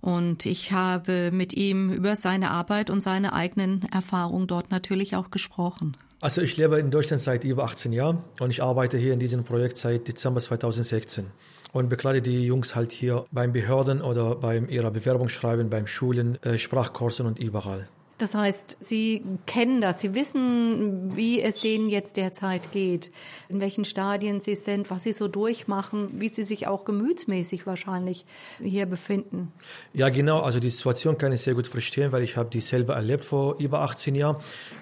Und ich habe mit ihm über seine Arbeit und seine eigenen Erfahrungen dort natürlich auch gesprochen. Also ich lebe in Deutschland seit über 18 Jahren und ich arbeite hier in diesem Projekt seit Dezember 2016 und begleite die Jungs halt hier beim Behörden oder beim ihrer Bewerbungsschreiben, beim Schulen, äh, Sprachkursen und überall. Das heißt, Sie kennen das, Sie wissen, wie es denen jetzt derzeit geht, in welchen Stadien sie sind, was sie so durchmachen, wie sie sich auch gemütsmäßig wahrscheinlich hier befinden. Ja, genau. Also die Situation kann ich sehr gut verstehen, weil ich habe die selber erlebt vor über 18 Jahren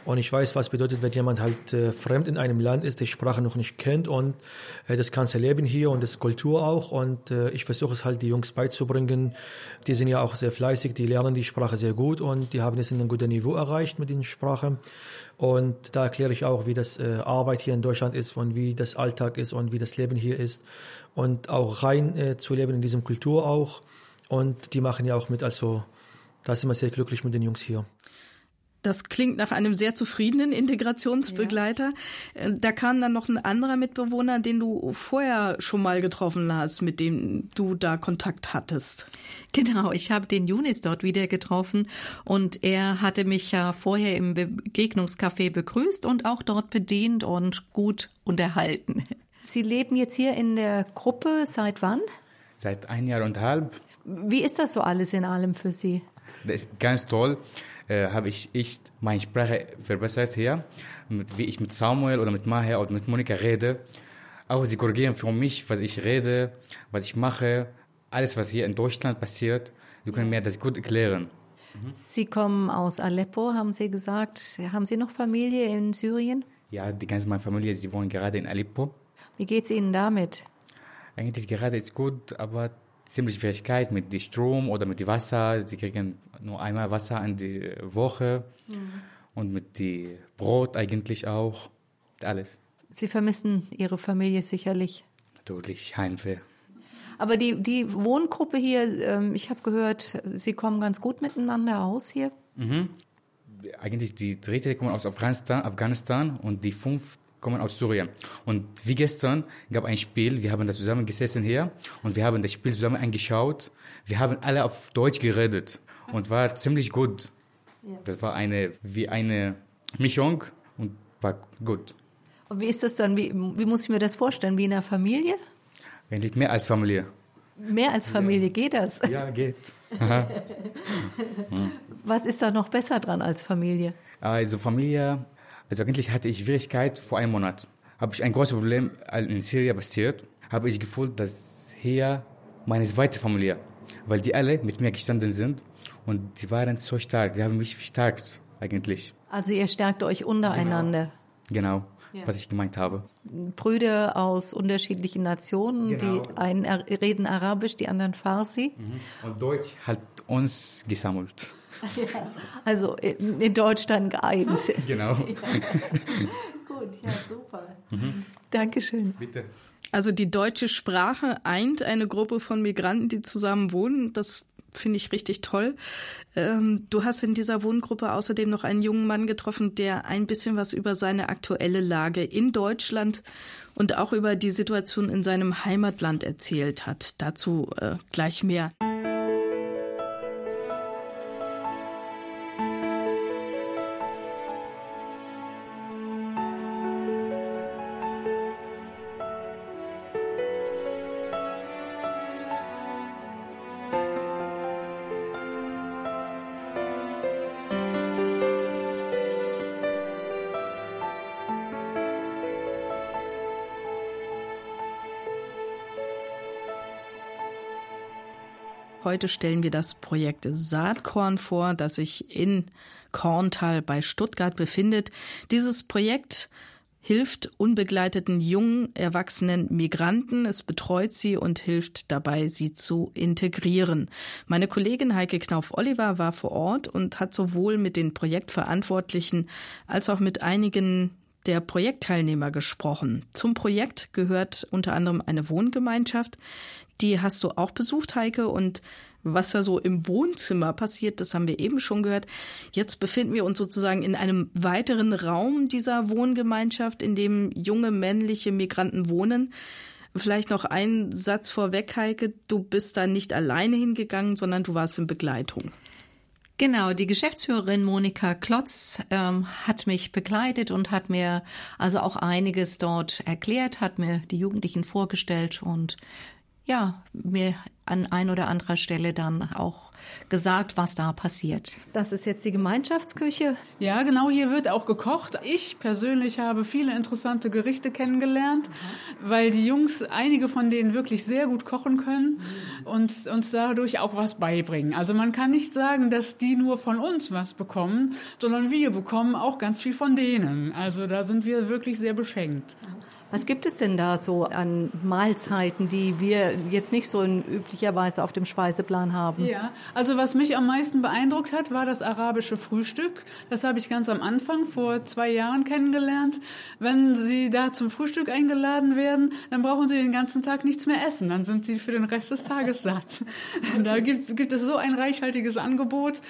und ich weiß, was bedeutet, wenn jemand halt äh, fremd in einem Land ist, die Sprache noch nicht kennt und äh, das ganze Leben hier und das Kultur auch und äh, ich versuche es halt die Jungs beizubringen. Die sind ja auch sehr fleißig, die lernen die Sprache sehr gut und die haben es in einem guten Niveau erreicht mit den Sprachen. Und da erkläre ich auch, wie das äh, Arbeit hier in Deutschland ist und wie das Alltag ist und wie das Leben hier ist und auch rein äh, zu leben in diesem Kultur auch. Und die machen ja auch mit, also da sind wir sehr glücklich mit den Jungs hier. Das klingt nach einem sehr zufriedenen Integrationsbegleiter. Ja. Äh, da kam dann noch ein anderer Mitbewohner, den du vorher schon mal getroffen hast, mit dem du da Kontakt hattest. Genau, ich habe den Junis dort wieder getroffen und er hatte mich ja vorher im Begegnungscafé begrüßt und auch dort bedient und gut unterhalten. Sie leben jetzt hier in der Gruppe seit wann? Seit ein Jahr und halb. Wie ist das so alles in allem für Sie? Das ist ganz toll äh, habe ich, ich meine Sprache verbessert hier, mit, wie ich mit Samuel oder mit Maher oder mit Monika rede. Auch sie korrigieren für mich, was ich rede, was ich mache, alles, was hier in Deutschland passiert. Sie können mir das gut erklären. Mhm. Sie kommen aus Aleppo, haben Sie gesagt. Haben Sie noch Familie in Syrien? Ja, die ganze meine Familie, sie wohnen gerade in Aleppo. Wie geht es Ihnen damit? Eigentlich gerade ist gut, aber ziemlich Schwierigkeit mit dem Strom oder mit dem Wasser. Sie kriegen nur einmal Wasser in die Woche mhm. und mit dem Brot eigentlich auch. Alles. Sie vermissen Ihre Familie sicherlich. Natürlich, Heimweh. Aber die, die Wohngruppe hier, ähm, ich habe gehört, Sie kommen ganz gut miteinander aus hier. Mhm. Eigentlich die dritte kommen aus Afghanistan, Afghanistan und die fünf kommen aus Syrien. Und wie gestern gab ein Spiel, wir haben da zusammen gesessen hier und wir haben das Spiel zusammen angeschaut. Wir haben alle auf Deutsch geredet und war ziemlich gut. Das war eine, wie eine Mischung und war gut. Und wie ist das dann, wie, wie muss ich mir das vorstellen, wie in einer Familie? Eigentlich mehr als Familie. Mehr als Familie ja. geht das? Ja, geht. Was ist da noch besser dran als Familie? Also Familie, also eigentlich hatte ich Schwierigkeit vor einem Monat. Habe ich ein großes Problem in Syrien passiert, habe ich gefühlt, dass hier meine zweite Familie, weil die alle mit mir gestanden sind und die waren so stark, die haben mich gestärkt eigentlich. Also ihr stärkt euch untereinander. Genau. genau ja. was ich gemeint habe. Brüder aus unterschiedlichen Nationen, genau. die einen reden Arabisch, die anderen Farsi. Mhm. Und Deutsch hat uns gesammelt. Ja, also in, in Deutschland geeint. Genau. Ja. Gut, ja, super. Mhm. Dankeschön. Bitte. Also die deutsche Sprache eint eine Gruppe von Migranten, die zusammen wohnen. Das finde ich richtig toll. Ähm, du hast in dieser Wohngruppe außerdem noch einen jungen Mann getroffen, der ein bisschen was über seine aktuelle Lage in Deutschland und auch über die Situation in seinem Heimatland erzählt hat. Dazu äh, gleich mehr. Heute stellen wir das Projekt Saatkorn vor, das sich in Korntal bei Stuttgart befindet. Dieses Projekt hilft unbegleiteten jungen, erwachsenen Migranten. Es betreut sie und hilft dabei, sie zu integrieren. Meine Kollegin Heike Knauf-Oliver war vor Ort und hat sowohl mit den Projektverantwortlichen als auch mit einigen der Projektteilnehmer gesprochen. Zum Projekt gehört unter anderem eine Wohngemeinschaft, die hast du auch besucht, Heike, und was da so im Wohnzimmer passiert, das haben wir eben schon gehört. Jetzt befinden wir uns sozusagen in einem weiteren Raum dieser Wohngemeinschaft, in dem junge männliche Migranten wohnen. Vielleicht noch ein Satz vorweg, Heike. Du bist da nicht alleine hingegangen, sondern du warst in Begleitung. Genau, die Geschäftsführerin Monika Klotz ähm, hat mich begleitet und hat mir also auch einiges dort erklärt, hat mir die Jugendlichen vorgestellt und ja, mir an ein oder anderer Stelle dann auch gesagt, was da passiert. Das ist jetzt die Gemeinschaftsküche. Ja, genau, hier wird auch gekocht. Ich persönlich habe viele interessante Gerichte kennengelernt, mhm. weil die Jungs, einige von denen wirklich sehr gut kochen können mhm. und uns dadurch auch was beibringen. Also man kann nicht sagen, dass die nur von uns was bekommen, sondern wir bekommen auch ganz viel von denen. Also da sind wir wirklich sehr beschenkt. Was gibt es denn da so an Mahlzeiten, die wir jetzt nicht so in üblicherweise auf dem Speiseplan haben? Ja, also was mich am meisten beeindruckt hat, war das arabische Frühstück. Das habe ich ganz am Anfang vor zwei Jahren kennengelernt. Wenn Sie da zum Frühstück eingeladen werden, dann brauchen Sie den ganzen Tag nichts mehr essen. Dann sind Sie für den Rest des Tages satt. da gibt, gibt es so ein reichhaltiges Angebot.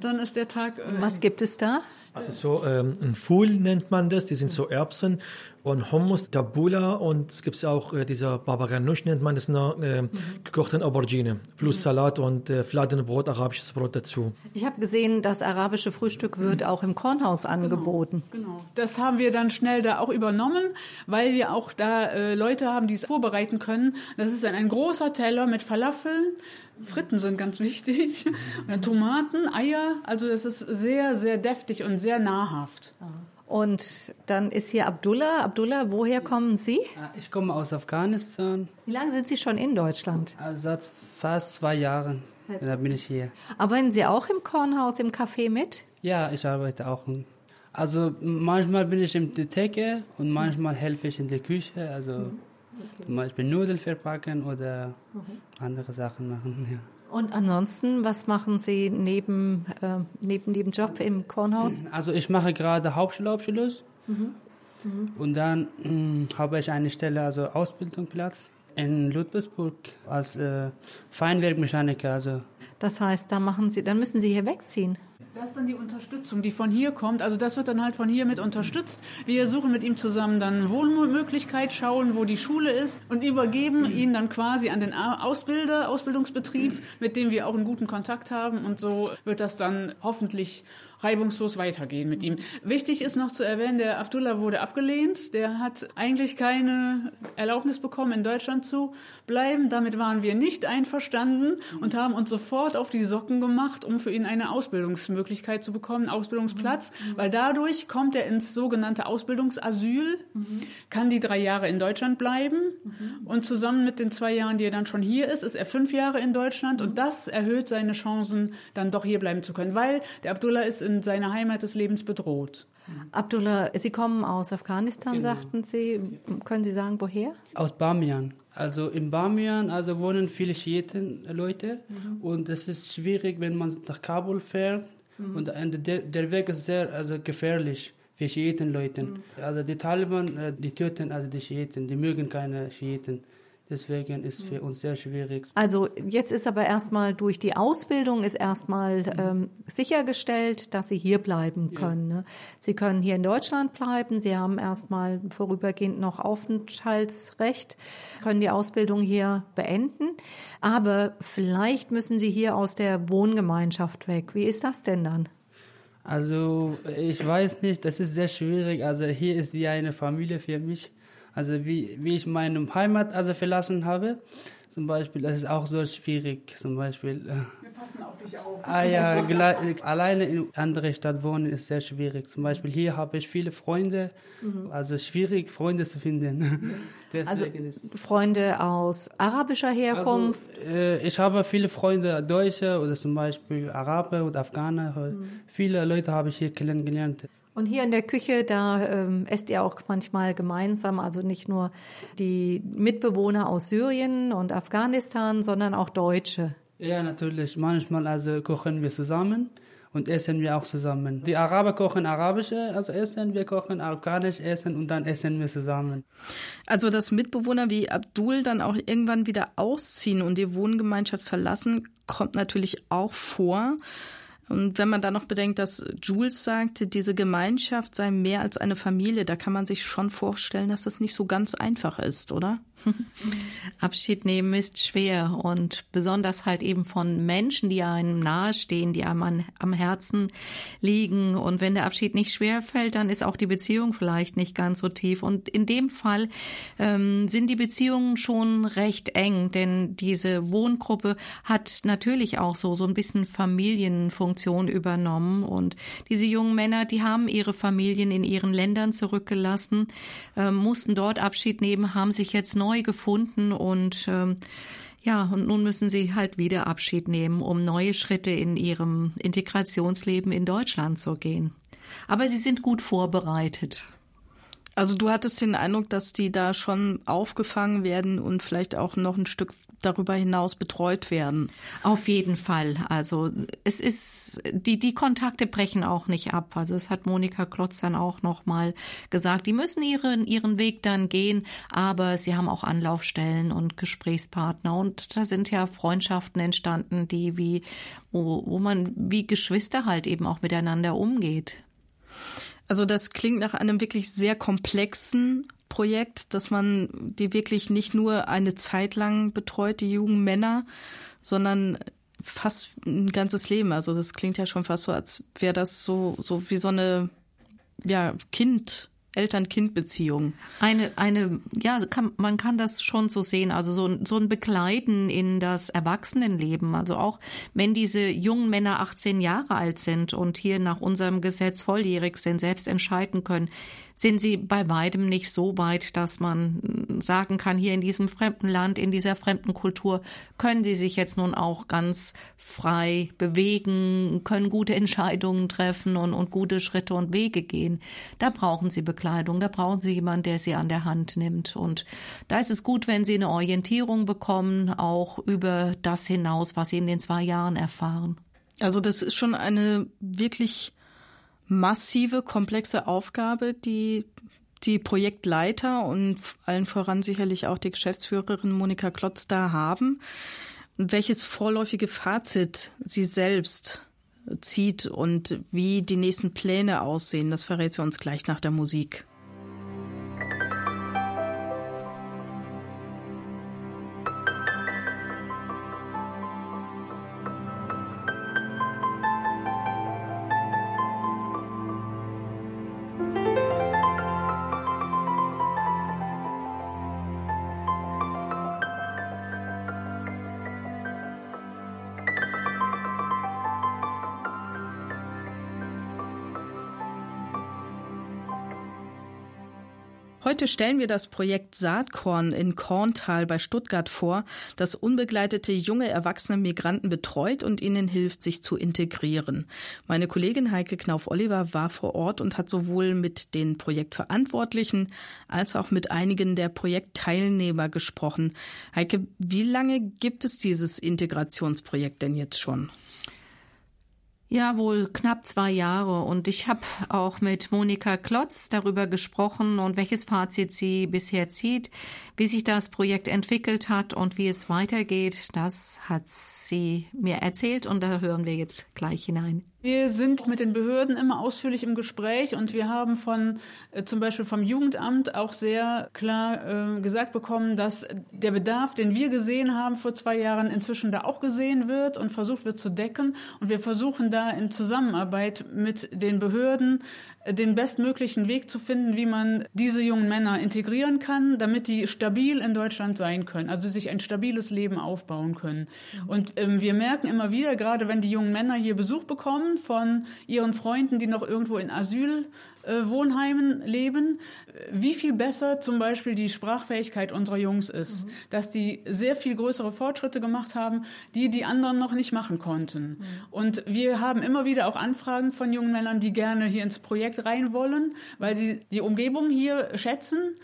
Dann ist der Tag. Äh, was gibt es da? Also so ähm, ein Fool nennt man das, die sind so Erbsen und Hummus, Tabula und es gibt auch äh, dieser Babaganush nennt man das, eine äh, mhm. gekochte Aubergine plus mhm. Salat und äh, Fladenbrot, arabisches Brot dazu. Ich habe gesehen, das arabische Frühstück wird auch im Kornhaus genau, angeboten. Genau, genau. Das haben wir dann schnell da auch übernommen, weil wir auch da äh, Leute haben, die es vorbereiten können. Das ist dann ein großer Teller mit Falafeln, Fritten sind ganz wichtig. Tomaten, Eier. Also das ist sehr, sehr deftig und sehr nahrhaft. Und dann ist hier Abdullah. Abdullah, woher kommen Sie? Ah, ich komme aus Afghanistan. Wie lange sind Sie schon in Deutschland? Also seit fast zwei Jahren. Da bin ich hier. Arbeiten Sie auch im Kornhaus, im Café mit? Ja, ich arbeite auch. Also manchmal bin ich in der Theke und manchmal helfe ich in der Küche. Also mhm. okay. zum Beispiel Nudeln verpacken oder mhm. andere Sachen machen. Ja. Und ansonsten, was machen Sie neben, äh, neben dem Job im Kornhaus? Also ich mache gerade Hauptschulabschluss mhm. mhm. und dann mh, hm, habe ich eine Stelle, also Ausbildungsplatz In Ludwigsburg als äh, Feinwerkmechaniker. Also. Das heißt, da machen Sie, dann müssen Sie hier wegziehen. Das ist dann die Unterstützung, die von hier kommt. Also das wird dann halt von hier mit unterstützt. Wir suchen mit ihm zusammen dann Wohnmöglichkeit, schauen, wo die Schule ist und übergeben ihn dann quasi an den Ausbilder, Ausbildungsbetrieb, mit dem wir auch einen guten Kontakt haben. Und so wird das dann hoffentlich reibungslos weitergehen mit ihm. Wichtig ist noch zu erwähnen, der Abdullah wurde abgelehnt. Der hat eigentlich keine Erlaubnis bekommen, in Deutschland zu bleiben. Damit waren wir nicht einverstanden und haben uns sofort auf die Socken gemacht, um für ihn eine Ausbildungsmöglichkeit zu bekommen, Ausbildungsplatz, mhm. weil dadurch kommt er ins sogenannte Ausbildungsasyl, mhm. kann die drei Jahre in Deutschland bleiben mhm. und zusammen mit den zwei Jahren, die er dann schon hier ist, ist er fünf Jahre in Deutschland und das erhöht seine Chancen, dann doch hier bleiben zu können, weil der Abdullah ist in seiner Heimat des Lebens bedroht. Abdullah, Sie kommen aus Afghanistan, genau. sagten Sie. Können Sie sagen, woher? Aus Bamian. Also in Bamian also wohnen viele Schiiten-Leute mhm. und es ist schwierig, wenn man nach Kabul fährt mhm. und der, der Weg ist sehr also gefährlich für Schiiten-Leute. Mhm. Also die Taliban, äh, die töten also die Schiiten, die mögen keine Schiiten. Deswegen ist für uns sehr schwierig. Also jetzt ist aber erstmal durch die Ausbildung ist erstmal ähm, sichergestellt, dass Sie hier bleiben können. Ja. Ne? Sie können hier in Deutschland bleiben. Sie haben erstmal vorübergehend noch Aufenthaltsrecht, können die Ausbildung hier beenden. Aber vielleicht müssen Sie hier aus der Wohngemeinschaft weg. Wie ist das denn dann? Also ich weiß nicht, das ist sehr schwierig. Also hier ist wie eine Familie für mich. Also wie, wie ich meine Heimat also verlassen habe, zum Beispiel, das ist auch so schwierig. Zum Beispiel. Äh, Wir passen auf dich auf. Ah ja, alleine in andere Stadt wohnen ist sehr schwierig. Zum Beispiel hier habe ich viele Freunde, mhm. also schwierig Freunde zu finden. also Freunde aus arabischer Herkunft. Also, äh, ich habe viele Freunde Deutsche oder zum Beispiel Araber oder Afghaner. Mhm. Viele Leute habe ich hier kennengelernt. Und hier in der Küche, da ähm, esst ihr auch manchmal gemeinsam, also nicht nur die Mitbewohner aus Syrien und Afghanistan, sondern auch Deutsche. Ja, natürlich. Manchmal also kochen wir zusammen und essen wir auch zusammen. Die Araber kochen arabische also Essen, wir kochen afghanisch Essen und dann essen wir zusammen. Also dass Mitbewohner wie Abdul dann auch irgendwann wieder ausziehen und die Wohngemeinschaft verlassen, kommt natürlich auch vor. Und wenn man dann noch bedenkt, dass Jules sagte, diese Gemeinschaft sei mehr als eine Familie, da kann man sich schon vorstellen, dass das nicht so ganz einfach ist, oder? Abschied nehmen ist schwer und besonders halt eben von Menschen, die einem nahestehen, die einem an, am Herzen liegen. Und wenn der Abschied nicht schwer fällt, dann ist auch die Beziehung vielleicht nicht ganz so tief. Und in dem Fall ähm, sind die Beziehungen schon recht eng, denn diese Wohngruppe hat natürlich auch so, so ein bisschen Familienfunktion übernommen. Und diese jungen Männer, die haben ihre Familien in ihren Ländern zurückgelassen, äh, mussten dort Abschied nehmen, haben sich jetzt neu neu gefunden und ähm, ja, und nun müssen sie halt wieder Abschied nehmen, um neue Schritte in ihrem Integrationsleben in Deutschland zu gehen. Aber sie sind gut vorbereitet. Also du hattest den Eindruck, dass die da schon aufgefangen werden und vielleicht auch noch ein Stück darüber hinaus betreut werden. Auf jeden Fall. Also es ist die die Kontakte brechen auch nicht ab. Also es hat Monika Klotz dann auch noch mal gesagt, die müssen ihren ihren Weg dann gehen, aber sie haben auch Anlaufstellen und Gesprächspartner und da sind ja Freundschaften entstanden, die wie wo, wo man wie Geschwister halt eben auch miteinander umgeht. Also das klingt nach einem wirklich sehr komplexen Projekt, dass man die wirklich nicht nur eine Zeit lang betreut, die jungen Männer, sondern fast ein ganzes Leben. Also das klingt ja schon fast so, als wäre das so, so wie so eine, ja, Kind, Eltern-Kind-Beziehung. Eine, eine, ja, kann, man kann das schon so sehen, also so, so ein Begleiten in das Erwachsenenleben. Also auch wenn diese jungen Männer 18 Jahre alt sind und hier nach unserem Gesetz volljährig sind, selbst entscheiden können, sind sie bei weitem nicht so weit, dass man sagen kann, hier in diesem fremden Land, in dieser fremden Kultur können sie sich jetzt nun auch ganz frei bewegen, können gute Entscheidungen treffen und, und gute Schritte und Wege gehen. Da brauchen sie Bekleidung, da brauchen sie jemanden, der sie an der Hand nimmt. Und da ist es gut, wenn sie eine Orientierung bekommen, auch über das hinaus, was sie in den zwei Jahren erfahren. Also das ist schon eine wirklich massive, komplexe Aufgabe, die die Projektleiter und allen voran sicherlich auch die Geschäftsführerin Monika Klotz da haben, welches vorläufige Fazit sie selbst zieht und wie die nächsten Pläne aussehen, das verrät sie uns gleich nach der Musik. Heute stellen wir das Projekt Saatkorn in Korntal bei Stuttgart vor, das unbegleitete junge erwachsene Migranten betreut und ihnen hilft, sich zu integrieren. Meine Kollegin Heike Knauf-Oliver war vor Ort und hat sowohl mit den Projektverantwortlichen als auch mit einigen der Projektteilnehmer gesprochen. Heike, wie lange gibt es dieses Integrationsprojekt denn jetzt schon? Ja, wohl knapp zwei Jahre. Und ich habe auch mit Monika Klotz darüber gesprochen und welches Fazit sie bisher zieht, wie sich das Projekt entwickelt hat und wie es weitergeht. Das hat sie mir erzählt und da hören wir jetzt gleich hinein. Wir sind mit den Behörden immer ausführlich im Gespräch und wir haben von äh, zum Beispiel vom Jugendamt auch sehr klar äh, gesagt bekommen, dass der Bedarf, den wir gesehen haben vor zwei Jahren, inzwischen da auch gesehen wird und versucht wird zu decken. Und wir versuchen da in Zusammenarbeit mit den Behörden den bestmöglichen Weg zu finden, wie man diese jungen Männer integrieren kann, damit die stabil in Deutschland sein können, also sich ein stabiles Leben aufbauen können. Und ähm, wir merken immer wieder, gerade wenn die jungen Männer hier Besuch bekommen, von ihren Freunden, die noch irgendwo in Asylwohnheimen äh, leben, wie viel besser zum Beispiel die Sprachfähigkeit unserer Jungs ist. Mhm. Dass die sehr viel größere Fortschritte gemacht haben, die die anderen noch nicht machen konnten. Mhm. Und wir haben immer wieder auch Anfragen von jungen Männern, die gerne hier ins Projekt rein wollen, weil sie die Umgebung hier schätzen.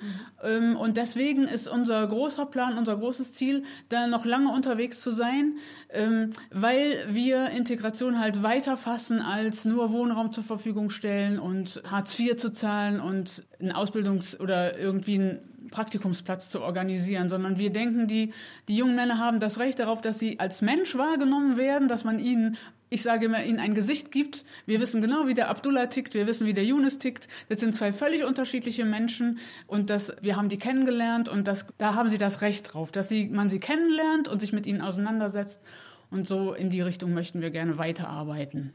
Mhm. Und deswegen ist unser großer Plan, unser großes Ziel, da noch lange unterwegs zu sein, ähm, weil wir Integration halt weiter fassen als nur Wohnraum zur Verfügung stellen und Hartz IV zu zahlen und ein Ausbildungs- oder irgendwie ein Praktikumsplatz zu organisieren, sondern wir denken, die, die jungen Männer haben das Recht darauf, dass sie als Mensch wahrgenommen werden, dass man ihnen ich sage immer, ihnen ein Gesicht gibt. Wir wissen genau, wie der Abdullah tickt, wir wissen, wie der Yunus tickt. Das sind zwei völlig unterschiedliche Menschen und das, wir haben die kennengelernt und das, da haben sie das Recht drauf, dass sie, man sie kennenlernt und sich mit ihnen auseinandersetzt. Und so in die Richtung möchten wir gerne weiterarbeiten.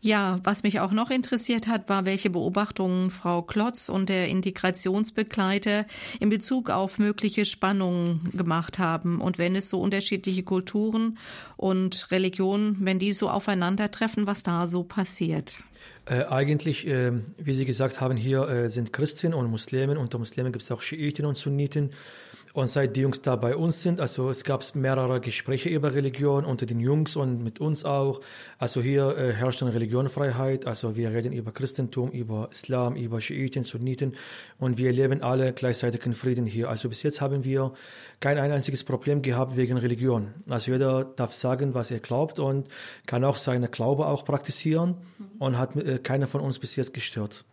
Ja, was mich auch noch interessiert hat, war, welche Beobachtungen Frau Klotz und der Integrationsbegleiter in Bezug auf mögliche Spannungen gemacht haben und wenn es so unterschiedliche Kulturen und Religionen, wenn die so aufeinandertreffen, was da so passiert. Äh, eigentlich, äh, wie Sie gesagt haben, hier äh, sind Christen und Muslimen. Unter Muslimen gibt es auch Schiiten und Sunniten. Und seit die Jungs da bei uns sind, also es gab mehrere Gespräche über Religion unter den Jungs und mit uns auch. Also hier äh, herrscht eine Religionfreiheit. Also wir reden über Christentum, über Islam, über Schiiten, Sunniten und wir leben alle gleichzeitig in Frieden hier. Also bis jetzt haben wir kein einziges Problem gehabt wegen Religion. Also jeder darf sagen, was er glaubt und kann auch seine Glaube auch praktizieren und hat äh, keiner von uns bis jetzt gestört.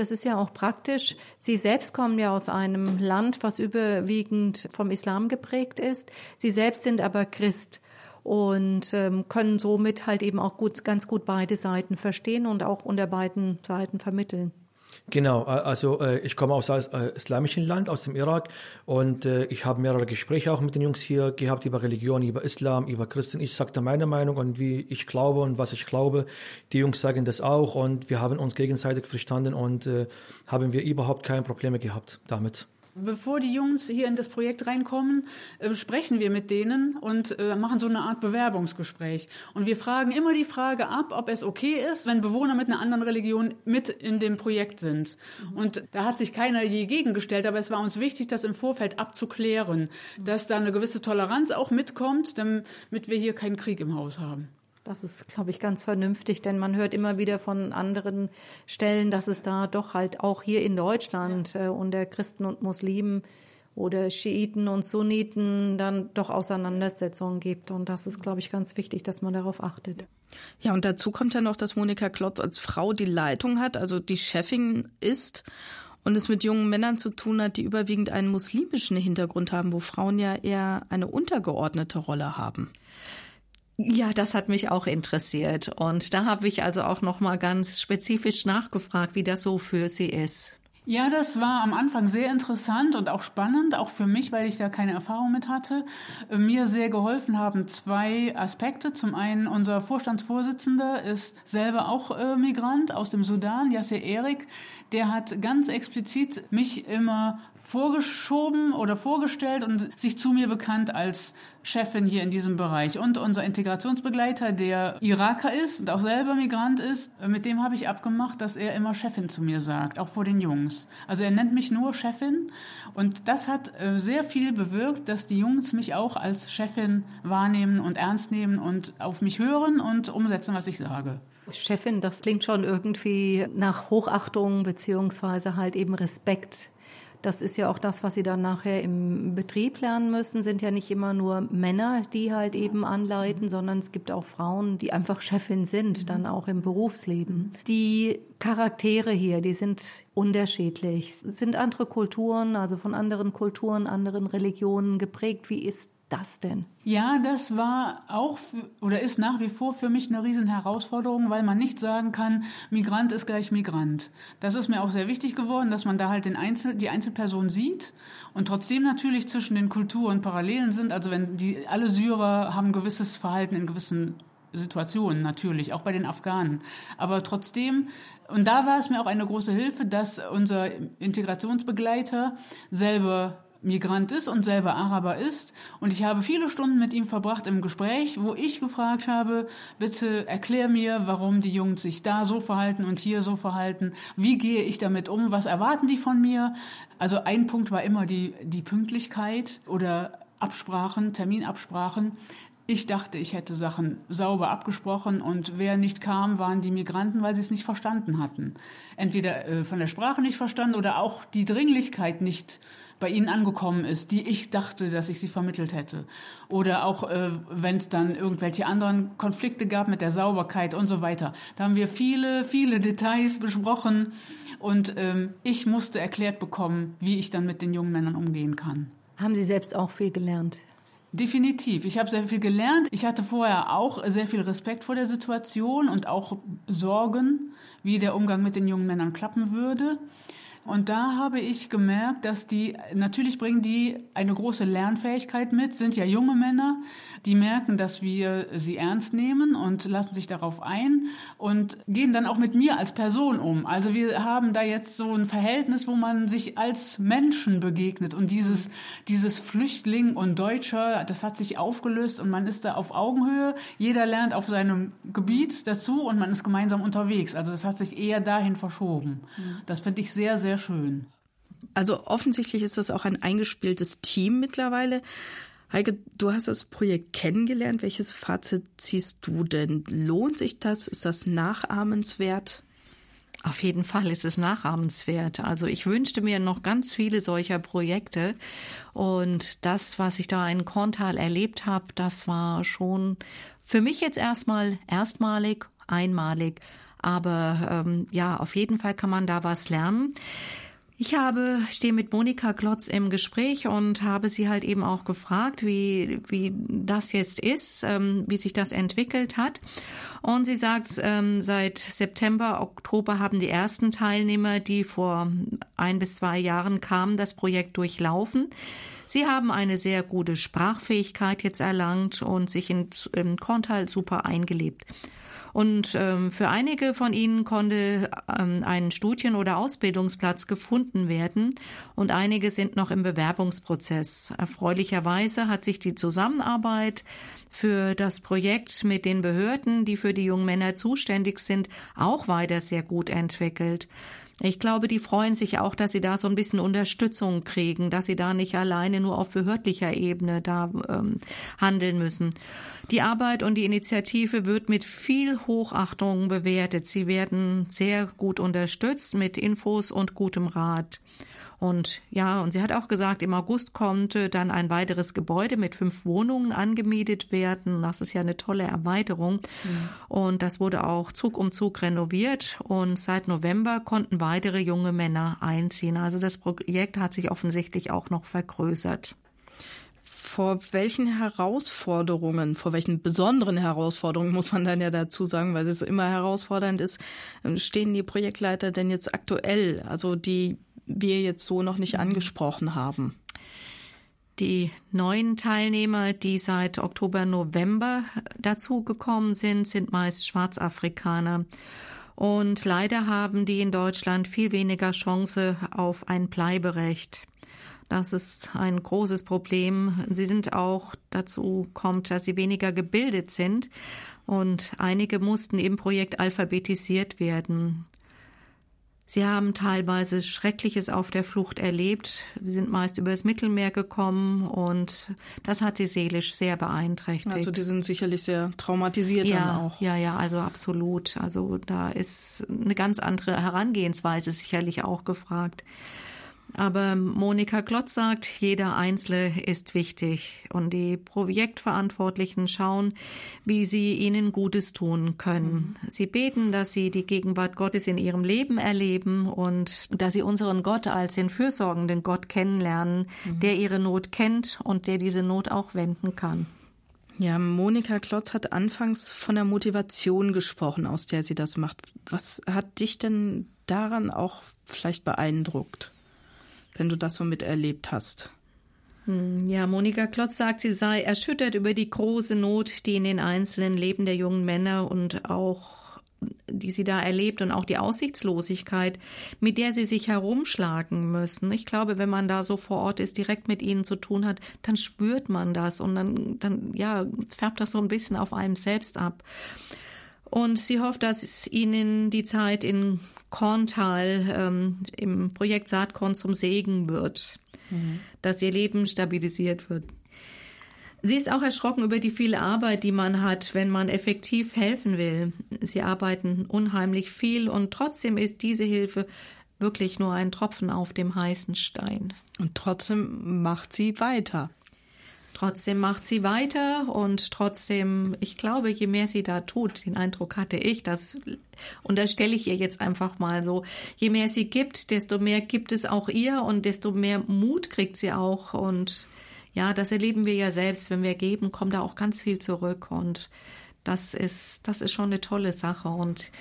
Das ist ja auch praktisch. Sie selbst kommen ja aus einem Land, was überwiegend vom Islam geprägt ist. Sie selbst sind aber Christ und ähm, können somit halt eben auch gut, ganz gut beide Seiten verstehen und auch unter beiden Seiten vermitteln. Genau, also äh, ich komme aus äh, islamischen Land, aus dem Irak und äh, ich habe mehrere Gespräche auch mit den Jungs hier gehabt über Religion, über Islam, über Christen. Ich sagte meine Meinung und wie ich glaube und was ich glaube. Die Jungs sagen das auch und wir haben uns gegenseitig verstanden und haben wir überhaupt keine Probleme gehabt damit. Bevor die Jungs hier in das Projekt reinkommen, äh, sprechen wir mit denen und äh, machen so eine Art Bewerbungsgespräch. Und wir fragen immer die Frage ab, ob es okay ist, wenn Bewohner mit einer anderen Religion mit in dem Projekt sind. Und da hat sich keiner je gegengestellt, aber es war uns wichtig, das im Vorfeld abzuklären, dass da eine gewisse Toleranz auch mitkommt, damit wir hier keinen Krieg im Haus haben. Das ist, glaube ich, ganz vernünftig, denn man hört immer wieder von anderen Stellen, dass es da doch halt auch hier in Deutschland äh, unter Christen und Muslimen oder Schiiten und Sunniten dann doch Auseinandersetzungen gibt. Und das ist, glaube ich, ganz wichtig, dass man darauf achtet. Ja, und dazu kommt ja noch, dass Monika Klotz als Frau die Leitung hat, also die Chefin ist und es mit jungen Männern zu tun hat, die überwiegend einen muslimischen Hintergrund haben, wo Frauen ja eher eine untergeordnete Rolle haben. Ja, das hat mich auch interessiert und da habe ich also auch noch mal ganz spezifisch nachgefragt, wie das so für Sie ist. Ja, das war am Anfang sehr interessant und auch spannend, auch für mich, weil ich da keine Erfahrung mit hatte. Mir sehr geholfen haben zwei Aspekte. Zum einen, unser Vorstandsvorsitzender ist selber auch äh, Migrant aus dem Sudan, Yasser Erik. Der hat ganz explizit mich immer vorgeschoben oder vorgestellt und sich zu mir bekannt als Chefin hier in diesem Bereich. Und unser Integrationsbegleiter, der Iraker ist und auch selber Migrant ist, mit dem habe ich abgemacht, dass er immer Chefin zu mir sagt, auch vor den Jungs. Also er nennt mich nur Chefin und das hat äh, sehr viel bewirkt, dass die Jungs mich auch als Chefin wahrnehmen und ernst nehmen und auf mich hören und umsetzen, was ich sage. Chefin, das klingt schon irgendwie nach Hochachtung beziehungsweise halt eben Respekt das ist ja auch das, was sie dann nachher im Betrieb lernen müssen, sind ja nicht immer nur Männer, die halt eben anleiten, sondern es gibt auch Frauen, die einfach Chefin sind, dann auch im Berufsleben. Die Charaktere hier, die sind unterschiedlich, sind andere Kulturen, also von anderen Kulturen, anderen Religionen geprägt. Wie ist das denn? Ja, das war auch oder ist nach wie vor für mich eine riesen Herausforderung, weil man nicht sagen kann, Migrant ist gleich Migrant. Das ist mir auch sehr wichtig geworden, dass man da halt den Einzel die Einzelperson sieht und trotzdem natürlich zwischen den Kulturen Parallelen sind. Also wenn die alle Syrer haben gewisses Verhalten in gewissen Situationen natürlich, auch bei den Afghanen. Aber trotzdem, und da war es mir auch eine große Hilfe, dass unser Integrationsbegleiter selber Migrant ist und selber Araber ist. Und ich habe viele Stunden mit ihm verbracht im Gespräch, wo ich gefragt habe, bitte erklär mir, warum die Jungs sich da so verhalten und hier so verhalten. Wie gehe ich damit um? Was erwarten die von mir? Also ein Punkt war immer die, die Pünktlichkeit oder Absprachen, Terminabsprachen. Ich dachte, ich hätte Sachen sauber abgesprochen und wer nicht kam, waren die Migranten, weil sie es nicht verstanden hatten. Entweder äh, von der Sprache nicht verstanden oder auch die Dringlichkeit nicht bei ihnen angekommen ist, die ich dachte, dass ich sie vermittelt hätte. Oder auch, äh, wenn es dann irgendwelche anderen Konflikte gab mit der Sauberkeit und so weiter. Da haben wir viele, viele Details besprochen und ähm, ich musste erklärt bekommen, wie ich dann mit den jungen Männern umgehen kann. Haben Sie selbst auch viel gelernt? Definitiv. Ich habe sehr viel gelernt. Ich hatte vorher auch sehr viel Respekt vor der Situation und auch Sorgen, wie der Umgang mit den jungen Männern klappen würde. Und da habe ich gemerkt, dass die, natürlich bringen die eine große Lernfähigkeit mit, sind ja junge Männer, die merken, dass wir sie ernst nehmen und lassen sich darauf ein und gehen dann auch mit mir als Person um. Also wir haben da jetzt so ein Verhältnis, wo man sich als Menschen begegnet und dieses, dieses Flüchtling und Deutscher, das hat sich aufgelöst und man ist da auf Augenhöhe. Jeder lernt auf seinem Gebiet dazu und man ist gemeinsam unterwegs. Also das hat sich eher dahin verschoben. Das finde ich sehr, sehr schön. Also offensichtlich ist das auch ein eingespieltes Team mittlerweile. Heike, du hast das Projekt kennengelernt. Welches Fazit ziehst du denn? Lohnt sich das? Ist das nachahmenswert? Auf jeden Fall ist es nachahmenswert. Also ich wünschte mir noch ganz viele solcher Projekte. Und das, was ich da in Korntal erlebt habe, das war schon für mich jetzt erstmal erstmalig, einmalig. Aber ähm, ja, auf jeden Fall kann man da was lernen. Ich habe, stehe mit Monika Klotz im Gespräch und habe sie halt eben auch gefragt, wie, wie das jetzt ist, ähm, wie sich das entwickelt hat. Und sie sagt, ähm, seit September, Oktober haben die ersten Teilnehmer, die vor ein bis zwei Jahren kamen, das Projekt durchlaufen. Sie haben eine sehr gute Sprachfähigkeit jetzt erlangt und sich in, in Korntal super eingelebt. Und ähm, für einige von ihnen konnte ähm, ein Studien- oder Ausbildungsplatz gefunden werden und einige sind noch im Bewerbungsprozess. Erfreulicherweise hat sich die Zusammenarbeit für das Projekt mit den Behörden, die für die jungen Männer zuständig sind, auch weiter sehr gut entwickelt. Ich glaube, die freuen sich auch, dass sie da so ein bisschen Unterstützung kriegen, dass sie da nicht alleine nur auf behördlicher Ebene da ähm, handeln müssen. Die Arbeit und die Initiative wird mit viel Hochachtung bewertet. Sie werden sehr gut unterstützt mit Infos und gutem Rat. Und ja, und sie hat auch gesagt, im August konnte dann ein weiteres Gebäude mit fünf Wohnungen angemietet werden. Das ist ja eine tolle Erweiterung. Mhm. Und das wurde auch Zug um Zug renoviert. Und seit November konnten weitere junge Männer einziehen. Also das Projekt hat sich offensichtlich auch noch vergrößert vor welchen Herausforderungen, vor welchen besonderen Herausforderungen muss man dann ja dazu sagen, weil es immer herausfordernd ist, ähm, stehen die Projektleiter denn jetzt aktuell, also die wir jetzt so noch nicht angesprochen haben? Die neuen Teilnehmer, die seit Oktober, November dazugekommen sind, sind meist Schwarzafrikaner. Und leider haben die in Deutschland viel weniger Chance auf ein Bleiberecht. Das ist ein großes Problem. Sie sind auch dazu kommt, dass sie weniger gebildet sind und einige mussten im Projekt alphabetisiert werden. Sie haben teilweise Schreckliches auf der Flucht erlebt. Sie sind meist übers Mittelmeer gekommen und das hat sie seelisch sehr beeinträchtigt. Also die sind sicherlich sehr traumatisiert ja, dann auch. Ja, ja, also absolut. Also da ist eine ganz andere Herangehensweise sicherlich auch gefragt. Aber Monika Klotz sagt, jeder Einzelne ist wichtig und die Projektverantwortlichen schauen, wie sie ihnen Gutes tun können. Sie beten, dass sie die Gegenwart Gottes in ihrem Leben erleben und dass sie unseren Gott als den fürsorgenden Gott kennenlernen, mhm. der ihre Not kennt und der diese Not auch wenden kann. Ja, Monika Klotz hat anfangs von der Motivation gesprochen, aus der sie das macht. Was hat dich denn daran auch vielleicht beeindruckt? Wenn du das so miterlebt hast? Hm, ja, Monika Klotz sagt, sie sei erschüttert über die große Not, die in den einzelnen Leben der jungen Männer und auch die sie da erlebt und auch die Aussichtslosigkeit, mit der sie sich herumschlagen müssen. Ich glaube, wenn man da so vor Ort ist, direkt mit ihnen zu tun hat, dann spürt man das und dann, dann ja, färbt das so ein bisschen auf einem selbst ab. Und sie hofft, dass ihnen die Zeit in Korntal ähm, im Projekt Saatkorn zum Segen wird, mhm. dass ihr Leben stabilisiert wird. Sie ist auch erschrocken über die viele Arbeit, die man hat, wenn man effektiv helfen will. Sie arbeiten unheimlich viel und trotzdem ist diese Hilfe wirklich nur ein Tropfen auf dem heißen Stein. Und trotzdem macht sie weiter. Trotzdem macht sie weiter und trotzdem, ich glaube, je mehr sie da tut, den Eindruck hatte ich, das unterstelle ich ihr jetzt einfach mal so, je mehr sie gibt, desto mehr gibt es auch ihr und desto mehr Mut kriegt sie auch. Und ja, das erleben wir ja selbst, wenn wir geben, kommt da auch ganz viel zurück. Und das ist, das ist schon eine tolle Sache. Und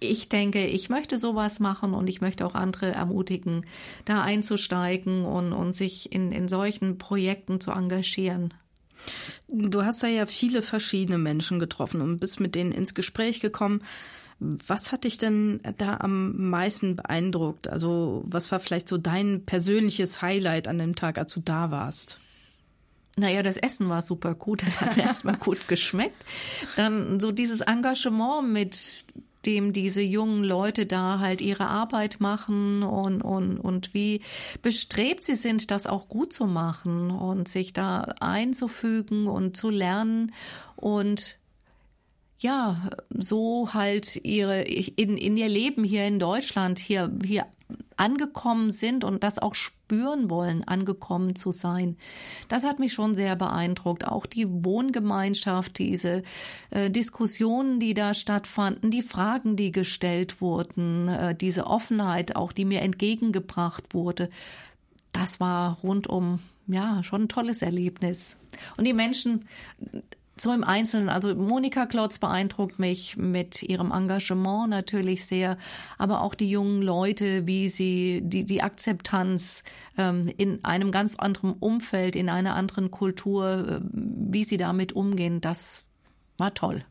ich denke, ich möchte sowas machen und ich möchte auch andere ermutigen, da einzusteigen und, und sich in, in solchen Projekten zu engagieren. Du hast da ja viele verschiedene Menschen getroffen und bist mit denen ins Gespräch gekommen. Was hat dich denn da am meisten beeindruckt? Also was war vielleicht so dein persönliches Highlight an dem Tag, als du da warst? Naja, das Essen war super gut, das hat mir erstmal gut geschmeckt. Dann so dieses Engagement mit dem diese jungen Leute da halt ihre Arbeit machen und, und, und wie bestrebt sie sind, das auch gut zu machen und sich da einzufügen und zu lernen. Und ja, so halt ihre, in, in ihr Leben hier in Deutschland, hier, hier angekommen sind und das auch spüren wollen, angekommen zu sein. Das hat mich schon sehr beeindruckt. Auch die Wohngemeinschaft, diese äh, Diskussionen, die da stattfanden, die Fragen, die gestellt wurden, äh, diese Offenheit auch, die mir entgegengebracht wurde. Das war rundum, ja, schon ein tolles Erlebnis. Und die Menschen, so im Einzelnen, also Monika Klotz beeindruckt mich mit ihrem Engagement natürlich sehr, aber auch die jungen Leute, wie sie die, die Akzeptanz ähm, in einem ganz anderen Umfeld, in einer anderen Kultur, äh, wie sie damit umgehen, das war toll.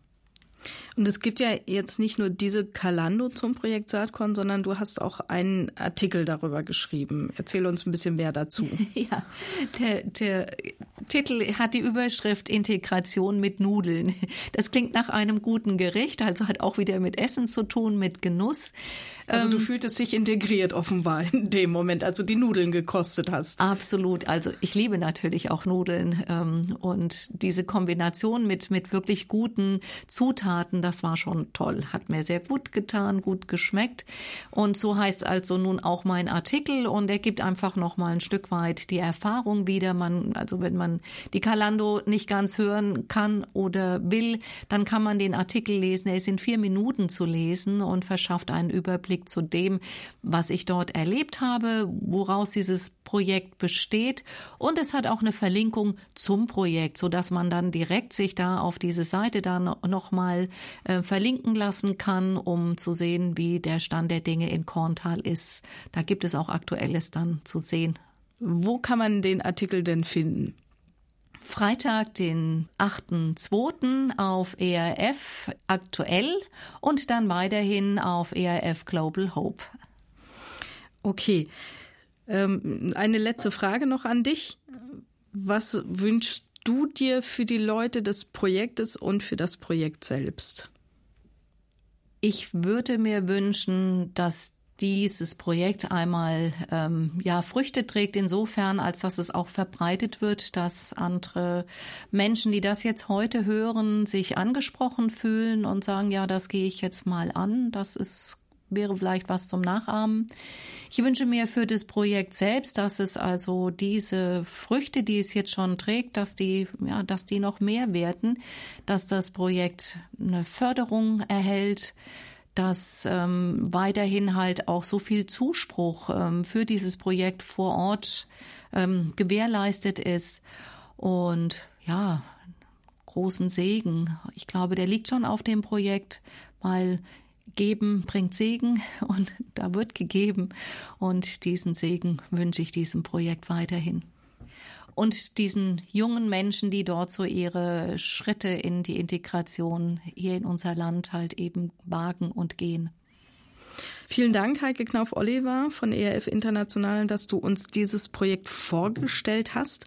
Und es gibt ja jetzt nicht nur diese Kalando zum Projekt Saatkorn, sondern du hast auch einen Artikel darüber geschrieben. Erzähl uns ein bisschen mehr dazu. Ja, der, der Titel hat die Überschrift Integration mit Nudeln. Das klingt nach einem guten Gericht, also hat auch wieder mit Essen zu tun, mit Genuss. Also du ähm, fühltest dich integriert offenbar in dem Moment, als du die Nudeln gekostet hast. Absolut. Also ich liebe natürlich auch Nudeln ähm, und diese Kombination mit mit wirklich guten Zutaten Zutaten. Das war schon toll. Hat mir sehr gut getan, gut geschmeckt. Und so heißt also nun auch mein Artikel und er gibt einfach noch mal ein Stück weit die Erfahrung wieder. Man, also wenn man die Kalando nicht ganz hören kann oder will, dann kann man den Artikel lesen. Er ist in vier Minuten zu lesen und verschafft einen Überblick zu dem, was ich dort erlebt habe, woraus dieses Projekt besteht. Und es hat auch eine Verlinkung zum Projekt, so dass man dann direkt sich da auf diese Seite dann noch mal äh, verlinken lassen kann, um zu sehen, wie der Stand der Dinge in Korntal ist. Da gibt es auch Aktuelles dann zu sehen. Wo kann man den Artikel denn finden? Freitag, den 8.2. auf ERF aktuell und dann weiterhin auf ERF Global Hope. Okay. Ähm, eine letzte Frage noch an dich. Was wünschst du dir für die Leute des Projektes und für das Projekt selbst? Ich würde mir wünschen, dass dieses Projekt einmal ähm, ja Früchte trägt insofern, als dass es auch verbreitet wird, dass andere Menschen, die das jetzt heute hören, sich angesprochen fühlen und sagen, ja, das gehe ich jetzt mal an, das ist wäre vielleicht was zum Nachahmen. Ich wünsche mir für das Projekt selbst, dass es also diese Früchte, die es jetzt schon trägt, dass die, ja, dass die noch mehr werden, dass das Projekt eine Förderung erhält, dass ähm, weiterhin halt auch so viel Zuspruch ähm, für dieses Projekt vor Ort ähm, gewährleistet ist und ja, großen Segen. Ich glaube, der liegt schon auf dem Projekt, weil Geben bringt Segen und da wird gegeben und diesen Segen wünsche ich diesem Projekt weiterhin und diesen jungen Menschen, die dort so ihre Schritte in die Integration hier in unser Land halt eben wagen und gehen. Vielen Dank, Heike Knauf-Oliver von ERF International, dass du uns dieses Projekt vorgestellt hast.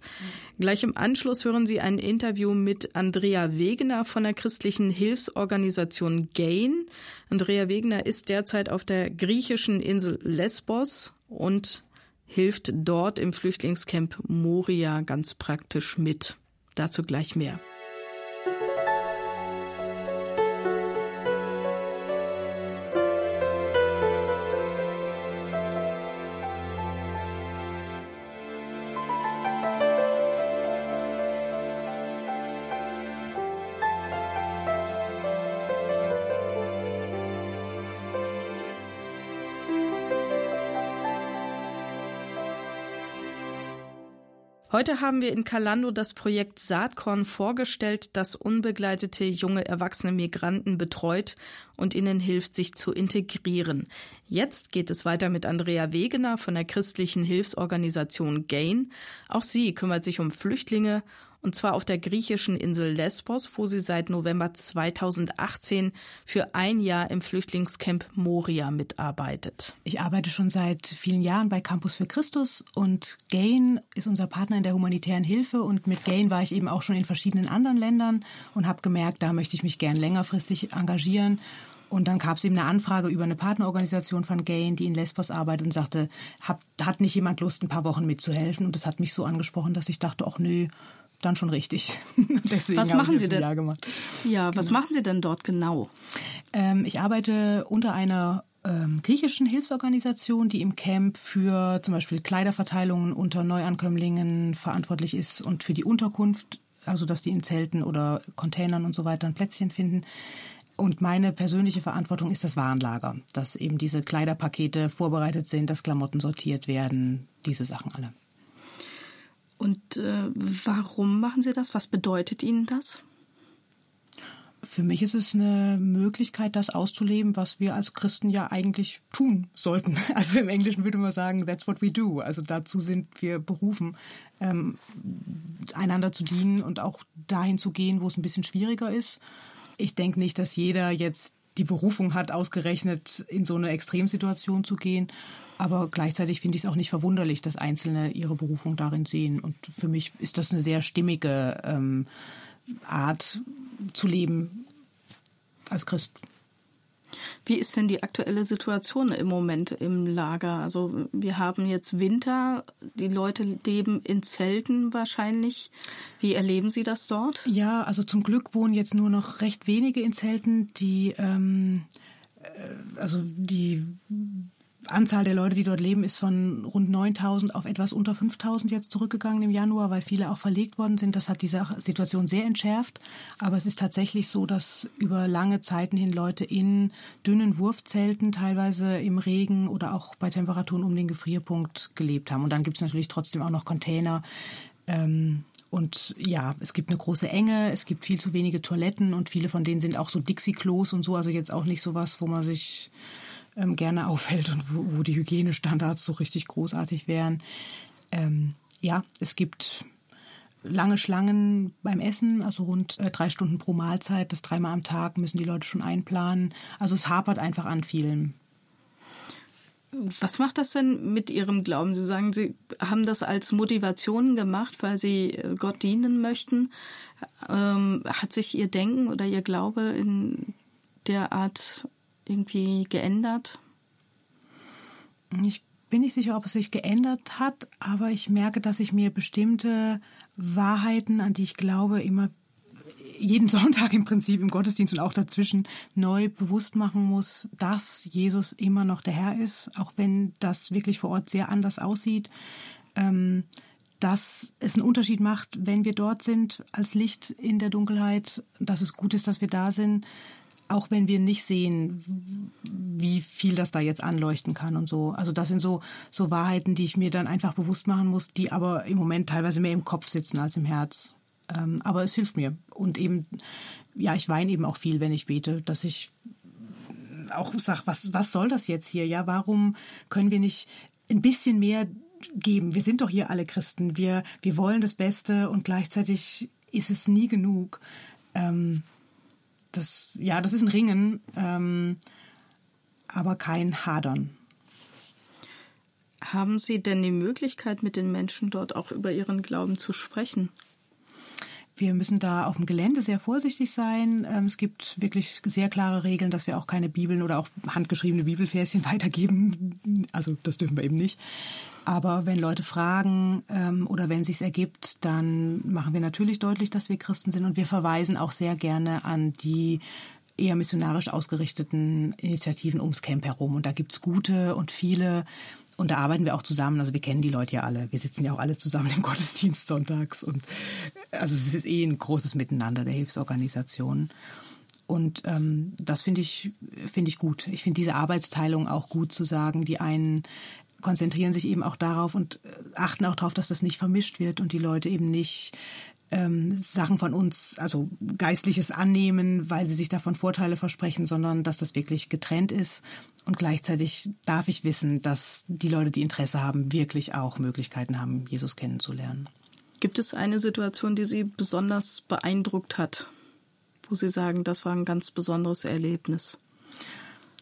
Gleich im Anschluss hören Sie ein Interview mit Andrea Wegener von der christlichen Hilfsorganisation GAIN. Andrea Wegener ist derzeit auf der griechischen Insel Lesbos und hilft dort im Flüchtlingscamp Moria ganz praktisch mit. Dazu gleich mehr. Heute haben wir in Kalando das Projekt Saatkorn vorgestellt, das unbegleitete junge erwachsene Migranten betreut und ihnen hilft, sich zu integrieren. Jetzt geht es weiter mit Andrea Wegener von der christlichen Hilfsorganisation GAIN. Auch sie kümmert sich um Flüchtlinge und zwar auf der griechischen Insel Lesbos, wo sie seit November 2018 für ein Jahr im Flüchtlingscamp Moria mitarbeitet. Ich arbeite schon seit vielen Jahren bei Campus für Christus und GAIN ist unser Partner in der humanitären Hilfe und mit GAIN war ich eben auch schon in verschiedenen anderen Ländern und habe gemerkt, da möchte ich mich gern längerfristig engagieren und dann gab es eben eine Anfrage über eine Partnerorganisation von Gain, die in Lesbos arbeitet und sagte, hat, hat nicht jemand Lust, ein paar Wochen mitzuhelfen? Und das hat mich so angesprochen, dass ich dachte, ach nö, dann schon richtig. Deswegen was machen Sie denn? Jahr gemacht. Ja, was genau. machen Sie denn dort genau? Ähm, ich arbeite unter einer ähm, griechischen Hilfsorganisation, die im Camp für zum Beispiel Kleiderverteilungen unter Neuankömmlingen verantwortlich ist und für die Unterkunft, also dass die in Zelten oder Containern und so weiter ein Plätzchen finden. Und meine persönliche Verantwortung ist das Warenlager, dass eben diese Kleiderpakete vorbereitet sind, dass Klamotten sortiert werden, diese Sachen alle. Und äh, warum machen Sie das? Was bedeutet Ihnen das? Für mich ist es eine Möglichkeit, das auszuleben, was wir als Christen ja eigentlich tun sollten. Also im Englischen würde man sagen, that's what we do. Also dazu sind wir berufen, ähm, einander zu dienen und auch dahin zu gehen, wo es ein bisschen schwieriger ist. Ich denke nicht, dass jeder jetzt die Berufung hat, ausgerechnet in so eine Extremsituation zu gehen. Aber gleichzeitig finde ich es auch nicht verwunderlich, dass Einzelne ihre Berufung darin sehen. Und für mich ist das eine sehr stimmige ähm, Art zu leben als Christ. Wie ist denn die aktuelle Situation im Moment im Lager? Also wir haben jetzt Winter, die Leute leben in Zelten wahrscheinlich. Wie erleben Sie das dort? Ja, also zum Glück wohnen jetzt nur noch recht wenige in Zelten, die ähm, äh, also die Anzahl der Leute, die dort leben, ist von rund 9000 auf etwas unter 5000 jetzt zurückgegangen im Januar, weil viele auch verlegt worden sind. Das hat die Situation sehr entschärft. Aber es ist tatsächlich so, dass über lange Zeiten hin Leute in dünnen Wurfzelten, teilweise im Regen oder auch bei Temperaturen um den Gefrierpunkt gelebt haben. Und dann gibt es natürlich trotzdem auch noch Container. Ähm, und ja, es gibt eine große Enge, es gibt viel zu wenige Toiletten und viele von denen sind auch so Dixie-Klos und so, also jetzt auch nicht so was, wo man sich ähm, gerne aufhält und wo, wo, die Hygienestandards so richtig großartig wären. Ähm, ja, es gibt lange Schlangen beim Essen, also rund äh, drei Stunden pro Mahlzeit, das dreimal am Tag müssen die Leute schon einplanen. Also es hapert einfach an vielem. Was macht das denn mit Ihrem Glauben? Sie sagen, Sie haben das als Motivation gemacht, weil Sie äh, Gott dienen möchten. Ähm, hat sich Ihr Denken oder Ihr Glaube in der Art irgendwie geändert? Ich bin nicht sicher, ob es sich geändert hat, aber ich merke, dass ich mir bestimmte Wahrheiten, an die ich glaube, immer jeden Sonntag im Prinzip im Gottesdienst und auch dazwischen neu bewusst machen muss, dass Jesus immer noch der Herr ist, auch wenn das wirklich vor Ort sehr anders aussieht. Ähm, dass es einen Unterschied macht, wenn wir dort sind als Licht in der Dunkelheit, dass es gut ist, dass wir da sind, auch wenn wir nicht sehen, wie viel das da jetzt anleuchten kann und so. Also das sind so, so Wahrheiten, die ich mir dann einfach bewusst machen muss, die aber im Moment teilweise mehr im Kopf sitzen als im Herz. Ähm, aber es hilft mir. Und eben, ja, ich weine eben auch viel, wenn ich bete, dass ich auch sage, was, was soll das jetzt hier? Ja, warum können wir nicht ein bisschen mehr geben? Wir sind doch hier alle Christen. Wir, wir wollen das Beste und gleichzeitig ist es nie genug. Ähm, das, ja, das ist ein Ringen, ähm, aber kein Hadern. Haben Sie denn die Möglichkeit, mit den Menschen dort auch über ihren Glauben zu sprechen? Wir müssen da auf dem Gelände sehr vorsichtig sein. Ähm, es gibt wirklich sehr klare Regeln, dass wir auch keine Bibeln oder auch handgeschriebene Bibelverschen weitergeben. Also das dürfen wir eben nicht. Aber wenn Leute fragen ähm, oder wenn sich's ergibt, dann machen wir natürlich deutlich, dass wir Christen sind und wir verweisen auch sehr gerne an die eher missionarisch ausgerichteten Initiativen ums Camp herum. Und da gibt's gute und viele. Und da arbeiten wir auch zusammen. Also wir kennen die Leute ja alle. Wir sitzen ja auch alle zusammen im Gottesdienst sonntags. Und also es ist eh ein großes Miteinander der Hilfsorganisationen. Und ähm, das finde ich, finde ich gut. Ich finde diese Arbeitsteilung auch gut zu sagen. Die einen konzentrieren sich eben auch darauf und äh, achten auch darauf, dass das nicht vermischt wird und die Leute eben nicht ähm, Sachen von uns, also Geistliches annehmen, weil sie sich davon Vorteile versprechen, sondern dass das wirklich getrennt ist. Und gleichzeitig darf ich wissen, dass die Leute, die Interesse haben, wirklich auch Möglichkeiten haben, Jesus kennenzulernen. Gibt es eine Situation, die Sie besonders beeindruckt hat, wo Sie sagen, das war ein ganz besonderes Erlebnis?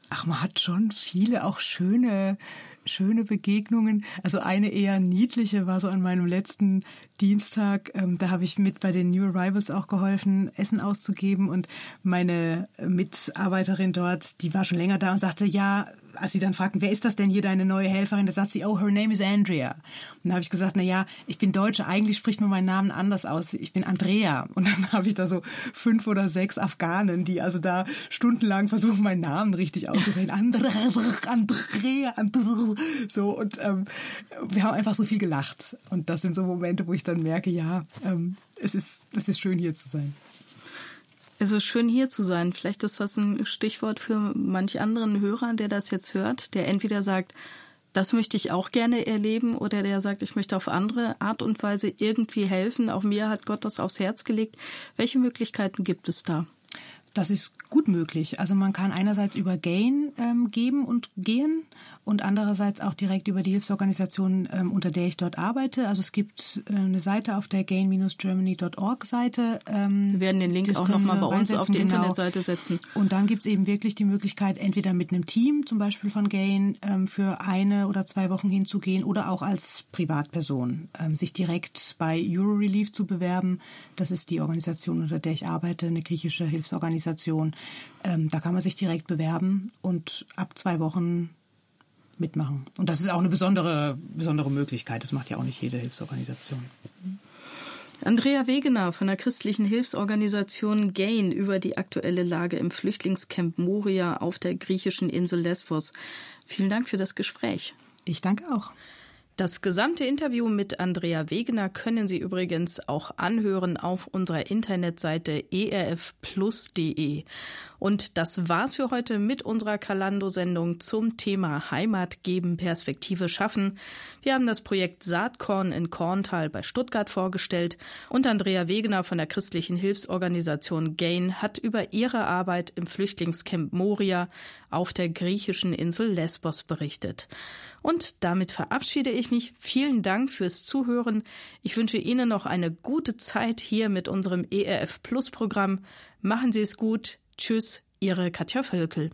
Ach, man hat schon viele auch schöne schöne Begegnungen. Also eine eher niedliche war so an meinem letzten Dienstag. Ähm, da habe ich mit bei den New Arrivals auch geholfen, Essen auszugeben. Und meine Mitarbeiterin dort, die war schon länger da und sagte, ja, als sie dann fragten, wer ist das denn hier, deine neue Helferin, da sagt sie, oh, her name is Andrea. Und dann habe ich gesagt, na ja, ich bin Deutsche, eigentlich spricht man meinen Namen anders aus. Ich bin Andrea. Und dann habe ich da so fünf oder sechs Afghanen, die also da stundenlang versuchen, meinen Namen richtig auszusprechen. Andrea, Andrea, Andrea. So, und ähm, wir haben einfach so viel gelacht. Und das sind so Momente, wo ich dann merke, ja, ähm, es, ist, es ist schön, hier zu sein. Es ist schön hier zu sein. Vielleicht ist das ein Stichwort für manch anderen Hörer, der das jetzt hört, der entweder sagt, das möchte ich auch gerne erleben oder der sagt, ich möchte auf andere Art und Weise irgendwie helfen. Auch mir hat Gott das aufs Herz gelegt. Welche Möglichkeiten gibt es da? Das ist gut möglich. Also man kann einerseits über Gain ähm, geben und gehen und andererseits auch direkt über die Hilfsorganisation, ähm, unter der ich dort arbeite. Also es gibt äh, eine Seite auf der gain-germany.org Seite. Ähm, Wir werden den Link auch nochmal bei uns auf die genau. Internetseite setzen. Und dann gibt es eben wirklich die Möglichkeit, entweder mit einem Team, zum Beispiel von Gain, ähm, für eine oder zwei Wochen hinzugehen oder auch als Privatperson, ähm, sich direkt bei Eurorelief zu bewerben. Das ist die Organisation, unter der ich arbeite, eine griechische Hilfsorganisation Hilfsorganisation. Ähm, da kann man sich direkt bewerben und ab zwei Wochen mitmachen. Und das ist auch eine besondere, besondere Möglichkeit. Das macht ja auch nicht jede Hilfsorganisation. Andrea Wegener von der christlichen Hilfsorganisation GAIN über die aktuelle Lage im Flüchtlingscamp Moria auf der griechischen Insel Lesbos. Vielen Dank für das Gespräch. Ich danke auch. Das gesamte Interview mit Andrea Wegener können Sie übrigens auch anhören auf unserer Internetseite erfplus.de. Und das war's für heute mit unserer Kalando-Sendung zum Thema Heimat geben, Perspektive schaffen. Wir haben das Projekt Saatkorn in Korntal bei Stuttgart vorgestellt und Andrea Wegener von der christlichen Hilfsorganisation GAIN hat über ihre Arbeit im Flüchtlingscamp Moria auf der griechischen Insel Lesbos berichtet. Und damit verabschiede ich mich. Vielen Dank fürs Zuhören. Ich wünsche Ihnen noch eine gute Zeit hier mit unserem ERF Plus Programm. Machen Sie es gut. Tschüss, Ihre Katja Völkel.